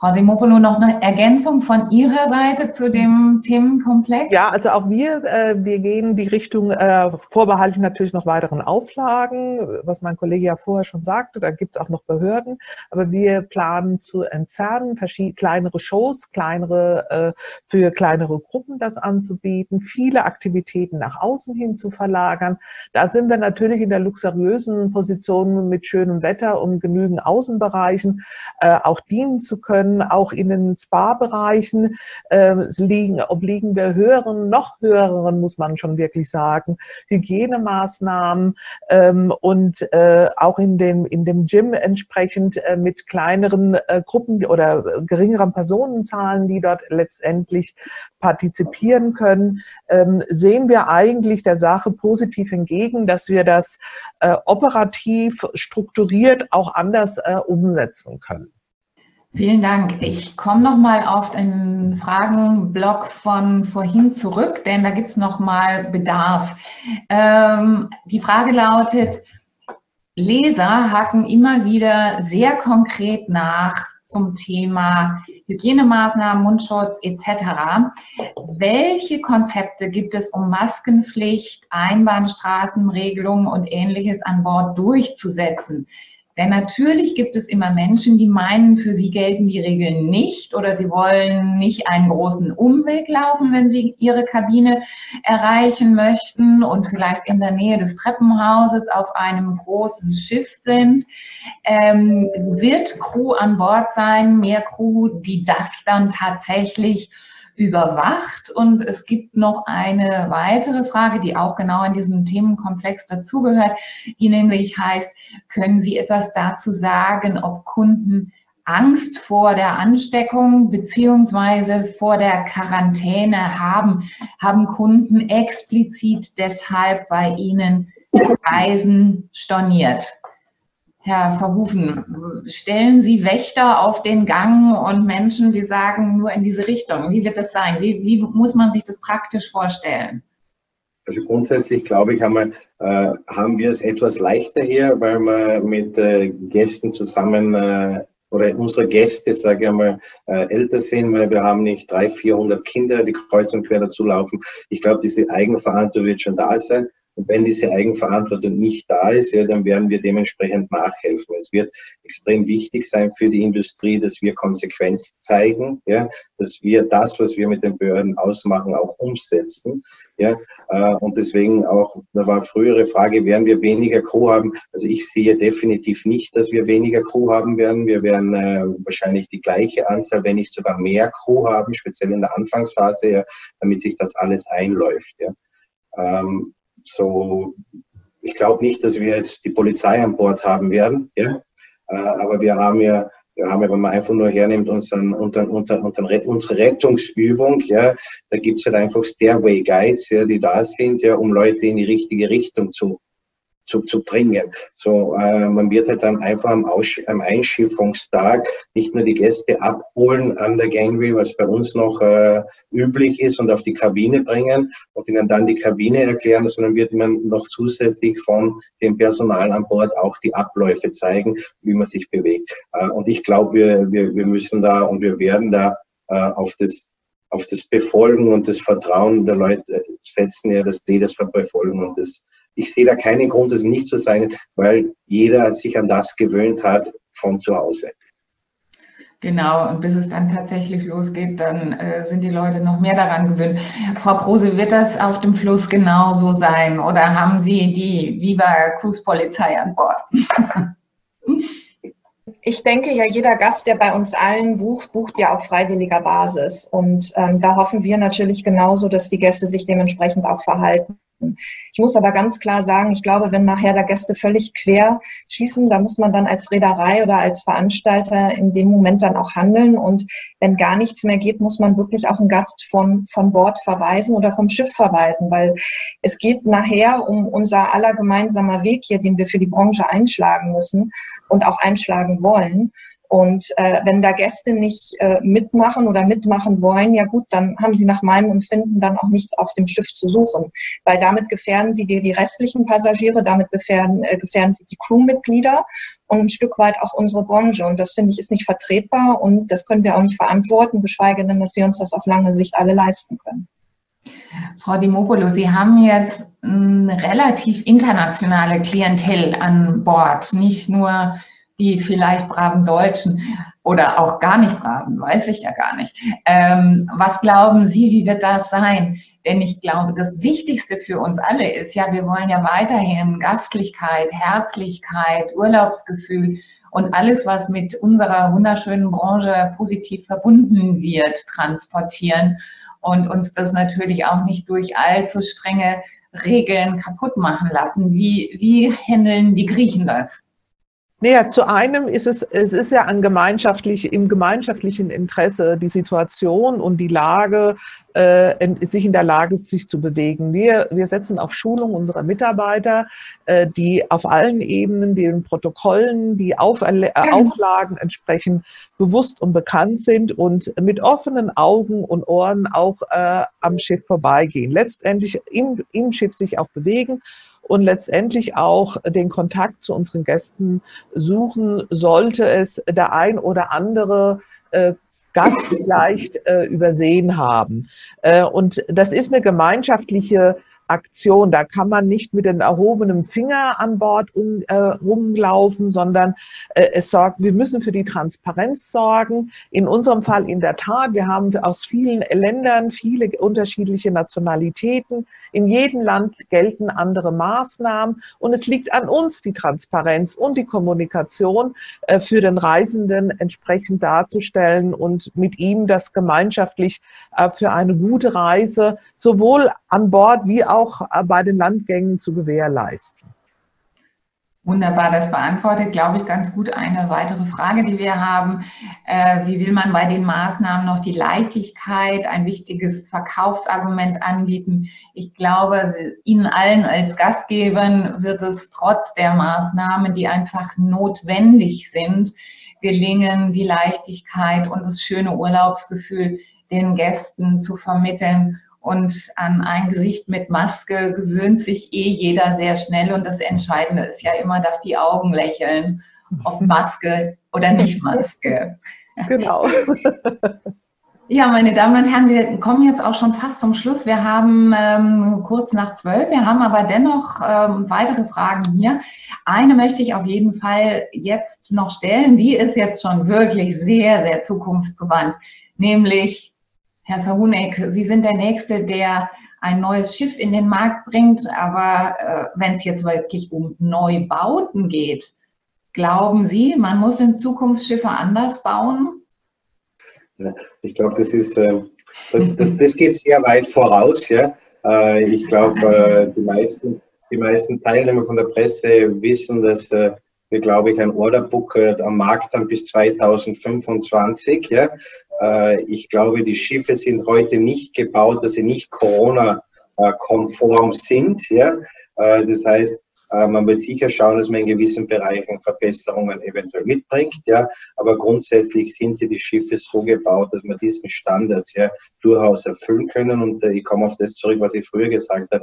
Frau Simopolo, noch eine Ergänzung von Ihrer Seite zu dem Themenkomplex? Ja, also auch wir, äh, wir gehen die Richtung, äh, vorbehalten natürlich noch weiteren Auflagen, was mein Kollege ja vorher schon sagte, da gibt es auch noch Behörden, aber wir planen zu entzerren, kleinere Shows, kleinere, äh, für kleinere Gruppen das anzubieten, viele Aktivitäten nach außen hin zu verlagern. Da sind wir natürlich in der luxuriösen Position mit schönem Wetter, um genügend Außenbereichen äh, auch dienen zu können können, auch in den Spa-Bereichen äh, liegen, obliegen wir höheren, noch höheren, muss man schon wirklich sagen, Hygienemaßnahmen ähm, und äh, auch in dem, in dem Gym entsprechend äh, mit kleineren äh, Gruppen oder geringeren Personenzahlen, die dort letztendlich partizipieren können, ähm, sehen wir eigentlich der Sache positiv entgegen, dass wir das äh, operativ strukturiert auch anders äh, umsetzen können. Vielen Dank. Ich komme nochmal auf den Fragenblock von vorhin zurück, denn da gibt es nochmal Bedarf. Ähm, die Frage lautet, Leser haken immer wieder sehr konkret nach zum Thema Hygienemaßnahmen, Mundschutz etc. Welche Konzepte gibt es, um Maskenpflicht, Einbahnstraßenregelungen und ähnliches an Bord durchzusetzen? Denn natürlich gibt es immer Menschen, die meinen, für sie gelten die Regeln nicht oder sie wollen nicht einen großen Umweg laufen, wenn sie ihre Kabine erreichen möchten und vielleicht in der Nähe des Treppenhauses auf einem großen Schiff sind. Ähm, wird Crew an Bord sein, mehr Crew, die das dann tatsächlich überwacht. Und es gibt noch eine weitere Frage, die auch genau in diesem Themenkomplex dazugehört, die nämlich heißt, können Sie etwas dazu sagen, ob Kunden Angst vor der Ansteckung beziehungsweise vor der Quarantäne haben, haben Kunden explizit deshalb bei Ihnen Reisen storniert? Herr Verhufen, stellen Sie Wächter auf den Gang und Menschen, die sagen nur in diese Richtung? Wie wird das sein? Wie, wie muss man sich das praktisch vorstellen? Also grundsätzlich glaube ich, haben wir, äh, haben wir es etwas leichter hier, weil wir mit äh, Gästen zusammen äh, oder unsere Gäste, sage ich einmal, äh, älter sind, weil wir haben nicht 300, 400 Kinder, die kreuz und quer dazu laufen. Ich glaube, diese Eigenverantwortung wird schon da sein. Und wenn diese Eigenverantwortung nicht da ist, ja, dann werden wir dementsprechend nachhelfen. Es wird extrem wichtig sein für die Industrie, dass wir Konsequenz zeigen, ja, dass wir das, was wir mit den Behörden ausmachen, auch umsetzen. Ja, äh, und deswegen auch, da war frühere Frage, werden wir weniger Crew haben? Also ich sehe definitiv nicht, dass wir weniger Crew haben werden. Wir werden äh, wahrscheinlich die gleiche Anzahl, wenn nicht sogar mehr Crew haben, speziell in der Anfangsphase, ja, damit sich das alles einläuft. Ja. Ähm, so, ich glaube nicht, dass wir jetzt die Polizei an Bord haben werden, ja? Äh, aber wir haben ja, wir haben ja, wenn man einfach nur hernimmt, unseren, unseren, unseren, unsere Rettungsübung, ja, da gibt's halt einfach Stairway Guides, ja, die da sind, ja, um Leute in die richtige Richtung zu zu, zu bringen. So, äh, man wird halt dann einfach am, Aus am Einschiffungstag nicht nur die Gäste abholen an der Gangway, was bei uns noch äh, üblich ist, und auf die Kabine bringen und ihnen dann die Kabine erklären, sondern wird man noch zusätzlich von dem Personal an Bord auch die Abläufe zeigen, wie man sich bewegt. Äh, und ich glaube, wir, wir, wir müssen da und wir werden da äh, auf das auf das Befolgen und das Vertrauen der Leute setzen, ja, dass die das befolgen und das ich sehe da keinen Grund, es nicht zu sein, weil jeder sich an das gewöhnt hat von zu Hause. Genau, und bis es dann tatsächlich losgeht, dann äh, sind die Leute noch mehr daran gewöhnt. Frau Kruse, wird das auf dem Fluss genauso sein oder haben Sie die Viva Cruise Polizei an Bord? ich denke ja, jeder Gast, der bei uns allen bucht, bucht ja auf freiwilliger Basis. Und ähm, da hoffen wir natürlich genauso, dass die Gäste sich dementsprechend auch verhalten. Ich muss aber ganz klar sagen, ich glaube, wenn nachher da Gäste völlig quer schießen, da muss man dann als Reederei oder als Veranstalter in dem Moment dann auch handeln. Und wenn gar nichts mehr geht, muss man wirklich auch einen Gast von, von Bord verweisen oder vom Schiff verweisen, weil es geht nachher um unser aller gemeinsamer Weg hier, den wir für die Branche einschlagen müssen und auch einschlagen wollen. Und äh, wenn da Gäste nicht äh, mitmachen oder mitmachen wollen, ja gut, dann haben sie nach meinem Empfinden dann auch nichts auf dem Schiff zu suchen, weil damit gefährden sie dir die restlichen Passagiere, damit gefährden, äh, gefährden sie die Crewmitglieder und ein Stück weit auch unsere Branche. Und das finde ich ist nicht vertretbar und das können wir auch nicht verantworten, geschweige denn, dass wir uns das auf lange Sicht alle leisten können. Frau Dimopolo, Sie haben jetzt eine relativ internationale Klientel an Bord, nicht nur die vielleicht braven Deutschen oder auch gar nicht braven, weiß ich ja gar nicht. Ähm, was glauben Sie, wie wird das sein? Denn ich glaube, das Wichtigste für uns alle ist ja, wir wollen ja weiterhin Gastlichkeit, Herzlichkeit, Urlaubsgefühl und alles, was mit unserer wunderschönen Branche positiv verbunden wird, transportieren und uns das natürlich auch nicht durch allzu strenge Regeln kaputt machen lassen. Wie, wie handeln die Griechen das? Naja, zu einem ist es, es ist ja an gemeinschaftlich, im gemeinschaftlichen Interesse die Situation und die Lage, äh, sich in der Lage, sich zu bewegen. Wir, wir setzen auf Schulung unserer Mitarbeiter, äh, die auf allen Ebenen den Protokollen, die auf, äh, Auflagen entsprechend bewusst und bekannt sind und mit offenen Augen und Ohren auch äh, am Schiff vorbeigehen. Letztendlich im, im Schiff sich auch bewegen und letztendlich auch den Kontakt zu unseren Gästen suchen, sollte es der ein oder andere äh, Gast vielleicht äh, übersehen haben. Äh, und das ist eine gemeinschaftliche Aktion. Da kann man nicht mit dem erhobenen Finger an Bord um, äh, rumlaufen, sondern äh, es sorgt, wir müssen für die Transparenz sorgen. In unserem Fall in der Tat, wir haben aus vielen Ländern viele unterschiedliche Nationalitäten. In jedem Land gelten andere Maßnahmen und es liegt an uns, die Transparenz und die Kommunikation äh, für den Reisenden entsprechend darzustellen und mit ihm das gemeinschaftlich äh, für eine gute Reise sowohl an Bord wie auch äh, bei den Landgängen zu gewährleisten. Wunderbar, das beantwortet, glaube ich, ganz gut eine weitere Frage, die wir haben. Äh, wie will man bei den Maßnahmen noch die Leichtigkeit, ein wichtiges Verkaufsargument anbieten? Ich glaube, Ihnen allen als Gastgebern wird es trotz der Maßnahmen, die einfach notwendig sind, gelingen, die Leichtigkeit und das schöne Urlaubsgefühl den Gästen zu vermitteln und an ein Gesicht mit Maske gewöhnt sich eh jeder sehr schnell. Und das Entscheidende ist ja immer, dass die Augen lächeln, ob Maske oder nicht Maske. Genau. Ja, meine Damen und Herren, wir kommen jetzt auch schon fast zum Schluss. Wir haben ähm, kurz nach zwölf, wir haben aber dennoch ähm, weitere Fragen hier. Eine möchte ich auf jeden Fall jetzt noch stellen. Die ist jetzt schon wirklich sehr, sehr zukunftsgewandt, nämlich Herr Verhuneck, Sie sind der Nächste, der ein neues Schiff in den Markt bringt. Aber äh, wenn es jetzt wirklich um Neubauten geht, glauben Sie, man muss in Zukunft Schiffe anders bauen? Ja, ich glaube, das äh, das, das, das geht sehr weit voraus. Ja. Äh, ich glaube, äh, die, meisten, die meisten Teilnehmer von der Presse wissen, dass äh, wir, glaube ich, ein Orderbook äh, am Markt haben bis 2025. Ja. Äh, ich glaube, die Schiffe sind heute nicht gebaut, dass sie nicht Corona-konform sind. Äh, das heißt, äh, man wird sicher schauen, dass man in gewissen Bereichen Verbesserungen eventuell mitbringt. Aber grundsätzlich sind die Schiffe so gebaut, dass man diesen Standards durchaus erfüllen können. Und ich komme auf das zurück, was ich früher gesagt habe.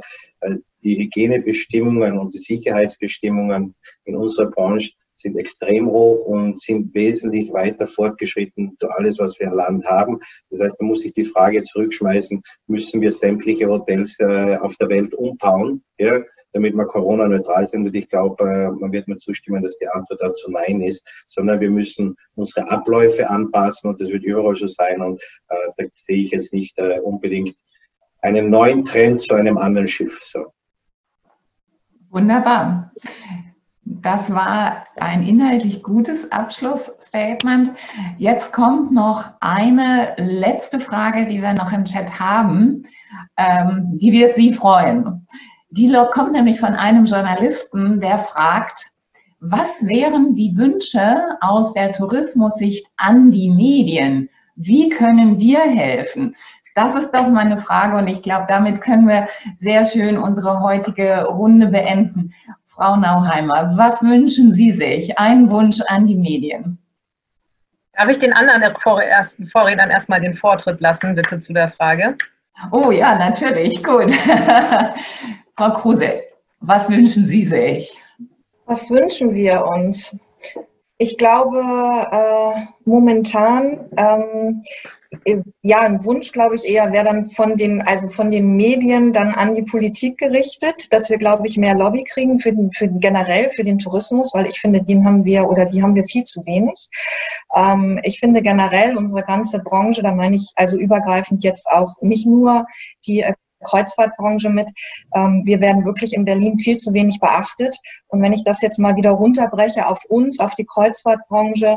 Die Hygienebestimmungen und die Sicherheitsbestimmungen in unserer Branche sind extrem hoch und sind wesentlich weiter fortgeschritten zu alles, was wir im Land haben. Das heißt, da muss ich die Frage zurückschmeißen, müssen wir sämtliche Hotels äh, auf der Welt umbauen, ja, damit wir Corona-neutral sind? Und ich glaube, äh, man wird mir zustimmen, dass die Antwort dazu Nein ist, sondern wir müssen unsere Abläufe anpassen und das wird überall so sein. Und äh, da sehe ich jetzt nicht äh, unbedingt einen neuen Trend zu einem anderen Schiff. So. Wunderbar. Das war ein inhaltlich gutes Abschlussstatement. Jetzt kommt noch eine letzte Frage, die wir noch im Chat haben. Ähm, die wird Sie freuen. Die kommt nämlich von einem Journalisten, der fragt, was wären die Wünsche aus der Tourismussicht an die Medien? Wie können wir helfen? Das ist doch meine Frage und ich glaube, damit können wir sehr schön unsere heutige Runde beenden. Frau Nauheimer, was wünschen Sie sich? Ein Wunsch an die Medien. Darf ich den anderen Vorrednern erstmal den Vortritt lassen, bitte zu der Frage? Oh ja, natürlich. Gut. Frau Kruse, was wünschen Sie sich? Was wünschen wir uns? Ich glaube, äh, momentan ähm, ja, ein Wunsch, glaube ich, eher wäre dann von den, also von den Medien dann an die Politik gerichtet, dass wir, glaube ich, mehr Lobby kriegen für, den, für generell für den Tourismus, weil ich finde, den haben wir oder die haben wir viel zu wenig. Ähm, ich finde generell unsere ganze Branche, da meine ich also übergreifend jetzt auch nicht nur die Kreuzfahrtbranche mit. Ähm, wir werden wirklich in Berlin viel zu wenig beachtet. Und wenn ich das jetzt mal wieder runterbreche auf uns, auf die Kreuzfahrtbranche,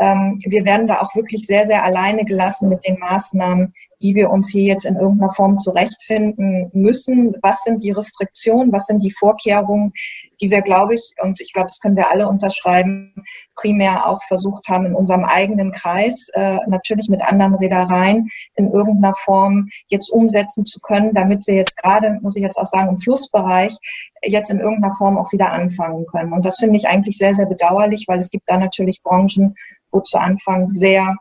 ähm, wir werden da auch wirklich sehr, sehr alleine gelassen mit den Maßnahmen, wie wir uns hier jetzt in irgendeiner Form zurechtfinden müssen. Was sind die Restriktionen? Was sind die Vorkehrungen, die wir, glaube ich, und ich glaube, das können wir alle unterschreiben, primär auch versucht haben, in unserem eigenen Kreis, äh, natürlich mit anderen Reedereien, in irgendeiner Form jetzt umsetzen zu können, damit wir jetzt gerade, muss ich jetzt auch sagen, im Flussbereich jetzt in irgendeiner Form auch wieder anfangen können. Und das finde ich eigentlich sehr, sehr bedauerlich, weil es gibt da natürlich Branchen, wo zu Anfang sehr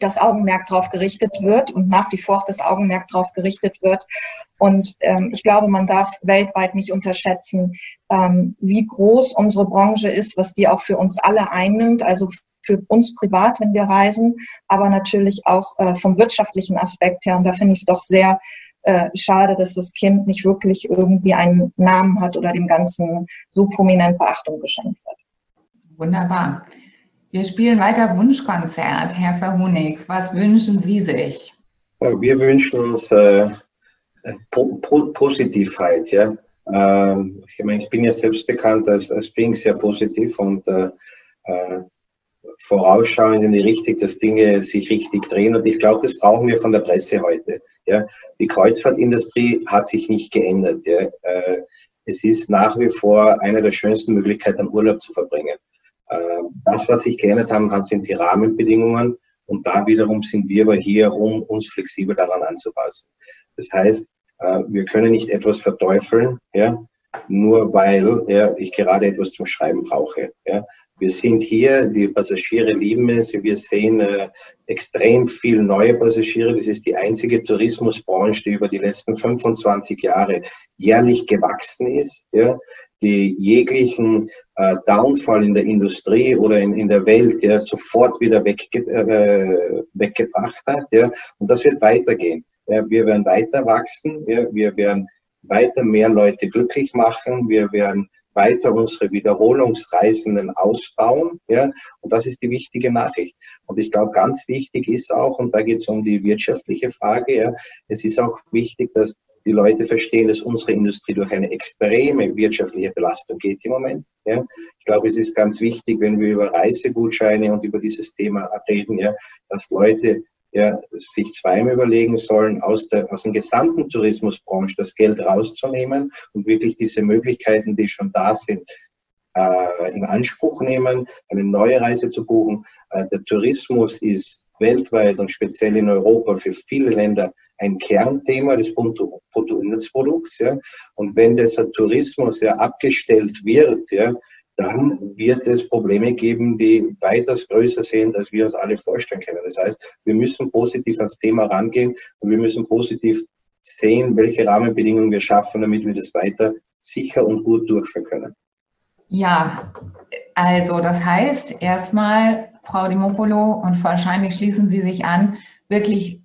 das Augenmerk darauf gerichtet wird und nach wie vor das Augenmerk darauf gerichtet wird. Und ähm, ich glaube, man darf weltweit nicht unterschätzen, ähm, wie groß unsere Branche ist, was die auch für uns alle einnimmt. Also für uns privat, wenn wir reisen, aber natürlich auch äh, vom wirtschaftlichen Aspekt her. Und da finde ich es doch sehr äh, schade, dass das Kind nicht wirklich irgendwie einen Namen hat oder dem Ganzen so prominent Beachtung geschenkt wird. Wunderbar. Wir spielen weiter Wunschkonzert. Herr Verhunig, was wünschen Sie sich? Wir wünschen uns äh, po po Positivheit. Ja? Ähm, ich, meine, ich bin ja selbst bekannt als, als being sehr positiv und äh, äh vorausschauend in die Richtung, dass Dinge sich richtig drehen. Und ich glaube, das brauchen wir von der Presse heute. Ja. Die Kreuzfahrtindustrie hat sich nicht geändert. Ja. Äh, es ist nach wie vor eine der schönsten Möglichkeiten, Urlaub zu verbringen. Äh, das, was sich geändert haben, sind die Rahmenbedingungen. Und da wiederum sind wir aber hier, um uns flexibel daran anzupassen. Das heißt, äh, wir können nicht etwas verteufeln, ja, nur weil ja, ich gerade etwas zum Schreiben brauche. Ja. Wir sind hier, die Passagiere lieben es, wir sehen äh, extrem viele neue Passagiere. Das ist die einzige Tourismusbranche, die über die letzten 25 Jahre jährlich gewachsen ist, ja, die jeglichen äh, Downfall in der Industrie oder in, in der Welt ja, sofort wieder wegge äh, weggebracht hat. Ja. Und das wird weitergehen. Ja, wir werden weiter wachsen, ja, wir werden weiter mehr Leute glücklich machen. Wir werden weiter unsere Wiederholungsreisenden ausbauen. Ja, und das ist die wichtige Nachricht. Und ich glaube, ganz wichtig ist auch, und da geht es um die wirtschaftliche Frage, ja, es ist auch wichtig, dass die Leute verstehen, dass unsere Industrie durch eine extreme wirtschaftliche Belastung geht im Moment. Ja. Ich glaube, es ist ganz wichtig, wenn wir über Reisegutscheine und über dieses Thema reden, ja, dass Leute ja, sich zweimal überlegen sollen, aus der, aus der gesamten Tourismusbranche das Geld rauszunehmen und wirklich diese Möglichkeiten, die schon da sind, äh, in Anspruch nehmen, eine neue Reise zu buchen. Äh, der Tourismus ist weltweit und speziell in Europa für viele Länder ein Kernthema des Bruttoinlandsprodukts. Ja. Und wenn dieser Tourismus ja abgestellt wird, ja, dann wird es Probleme geben, die weitaus größer sind, als wir uns alle vorstellen können. Das heißt, wir müssen positiv ans Thema rangehen und wir müssen positiv sehen, welche Rahmenbedingungen wir schaffen, damit wir das weiter sicher und gut durchführen können. Ja, also das heißt erstmal, Frau Dimopolo, und wahrscheinlich schließen Sie sich an, wirklich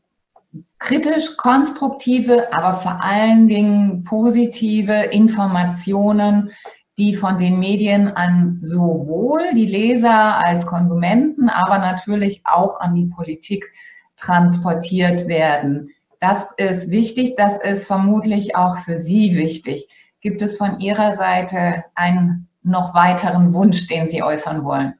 kritisch, konstruktive, aber vor allen Dingen positive Informationen die von den Medien an sowohl die Leser als Konsumenten, aber natürlich auch an die Politik transportiert werden. Das ist wichtig, das ist vermutlich auch für Sie wichtig. Gibt es von Ihrer Seite einen noch weiteren Wunsch, den Sie äußern wollen?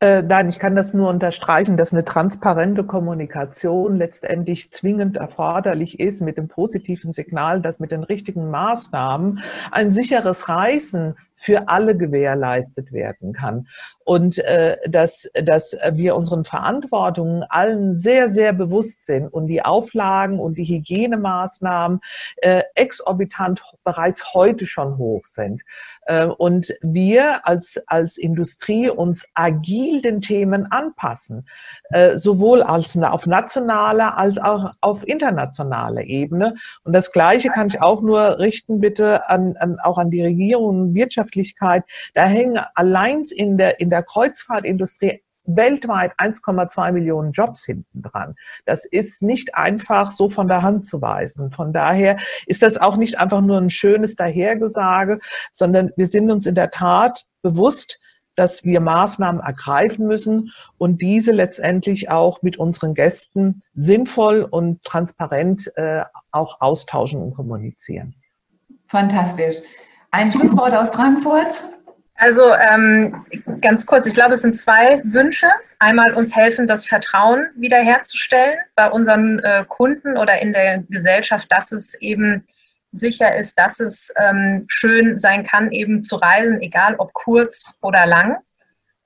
Äh, nein, ich kann das nur unterstreichen, dass eine transparente Kommunikation letztendlich zwingend erforderlich ist mit dem positiven Signal, dass mit den richtigen Maßnahmen ein sicheres Reisen für alle gewährleistet werden kann. Und äh, dass, dass wir unseren Verantwortungen allen sehr, sehr bewusst sind und die Auflagen und die Hygienemaßnahmen äh, exorbitant bereits heute schon hoch sind. Äh, und wir als, als Industrie uns agil den Themen anpassen, äh, sowohl als auf nationaler als auch auf internationaler Ebene. Und das Gleiche kann ich auch nur richten, bitte, an, an, auch an die Regierung Wirtschaftlichkeit. Da hängen allein in der, in der Kreuzfahrtindustrie weltweit 1,2 Millionen Jobs hinten dran. Das ist nicht einfach so von der Hand zu weisen. Von daher ist das auch nicht einfach nur ein schönes Dahergesage, sondern wir sind uns in der Tat bewusst, dass wir Maßnahmen ergreifen müssen und diese letztendlich auch mit unseren Gästen sinnvoll und transparent äh, auch austauschen und kommunizieren. Fantastisch. Ein Schlusswort aus Frankfurt. Also ähm, ganz kurz, ich glaube, es sind zwei Wünsche. Einmal uns helfen, das Vertrauen wiederherzustellen bei unseren äh, Kunden oder in der Gesellschaft, dass es eben sicher ist, dass es ähm, schön sein kann, eben zu reisen, egal ob kurz oder lang.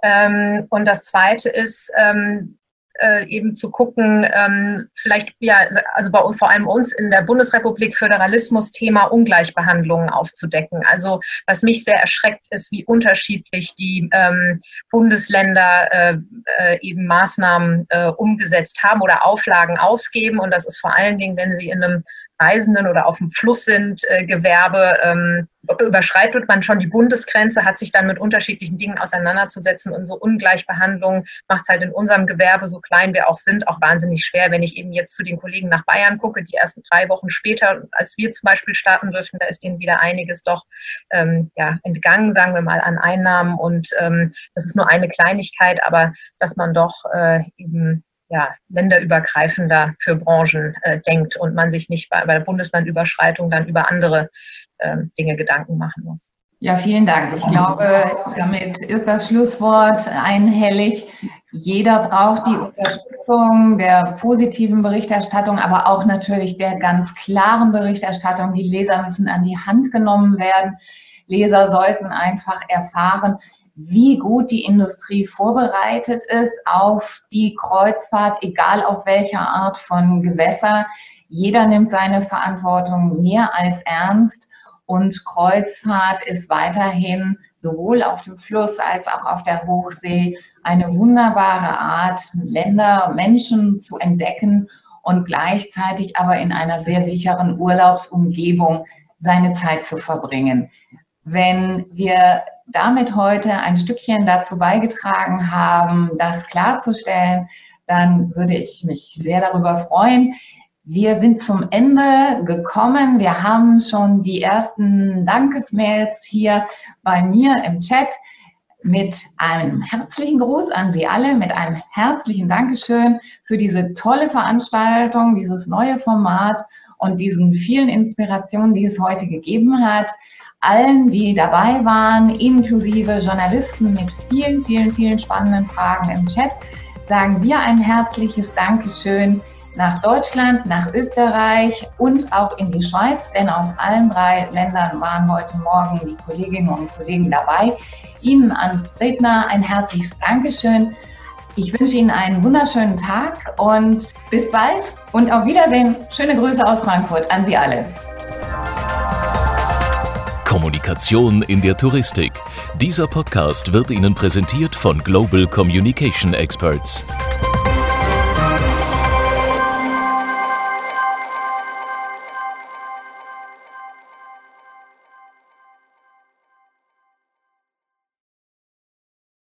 Ähm, und das Zweite ist, ähm, äh, eben zu gucken, ähm, vielleicht ja, also bei, vor allem uns in der Bundesrepublik Föderalismus-Thema Ungleichbehandlungen aufzudecken. Also was mich sehr erschreckt ist, wie unterschiedlich die ähm, Bundesländer äh, äh, eben Maßnahmen äh, umgesetzt haben oder Auflagen ausgeben. Und das ist vor allen Dingen, wenn sie in einem Reisenden oder auf dem Fluss sind, äh, Gewerbe, ähm, überschreitet man schon die Bundesgrenze, hat sich dann mit unterschiedlichen Dingen auseinanderzusetzen und so Ungleichbehandlung macht es halt in unserem Gewerbe, so klein wir auch sind, auch wahnsinnig schwer. Wenn ich eben jetzt zu den Kollegen nach Bayern gucke, die ersten drei Wochen später, als wir zum Beispiel starten dürfen, da ist denen wieder einiges doch ähm, ja, entgangen, sagen wir mal, an Einnahmen und ähm, das ist nur eine Kleinigkeit, aber dass man doch äh, eben ja, länderübergreifender für Branchen äh, denkt und man sich nicht bei, bei der Bundeslandüberschreitung dann über andere äh, Dinge Gedanken machen muss. Ja, vielen Dank. Ich glaube, damit ist das Schlusswort einhellig. Jeder braucht die Unterstützung der positiven Berichterstattung, aber auch natürlich der ganz klaren Berichterstattung. Die Leser müssen an die Hand genommen werden. Leser sollten einfach erfahren, wie gut die Industrie vorbereitet ist auf die Kreuzfahrt, egal auf welcher Art von Gewässer. Jeder nimmt seine Verantwortung mehr als ernst und Kreuzfahrt ist weiterhin sowohl auf dem Fluss als auch auf der Hochsee eine wunderbare Art, Länder, Menschen zu entdecken und gleichzeitig aber in einer sehr sicheren Urlaubsumgebung seine Zeit zu verbringen. Wenn wir damit heute ein Stückchen dazu beigetragen haben, das klarzustellen, dann würde ich mich sehr darüber freuen. Wir sind zum Ende gekommen. Wir haben schon die ersten Dankesmails hier bei mir im Chat mit einem herzlichen Gruß an Sie alle, mit einem herzlichen Dankeschön für diese tolle Veranstaltung, dieses neue Format und diesen vielen Inspirationen, die es heute gegeben hat allen, die dabei waren, inklusive Journalisten mit vielen, vielen, vielen spannenden Fragen im Chat, sagen wir ein herzliches Dankeschön nach Deutschland, nach Österreich und auch in die Schweiz, denn aus allen drei Ländern waren heute Morgen die Kolleginnen und Kollegen dabei. Ihnen als Redner ein herzliches Dankeschön. Ich wünsche Ihnen einen wunderschönen Tag und bis bald und auf Wiedersehen. Schöne Grüße aus Frankfurt an Sie alle. Kommunikation in der Touristik. Dieser Podcast wird Ihnen präsentiert von Global Communication Experts.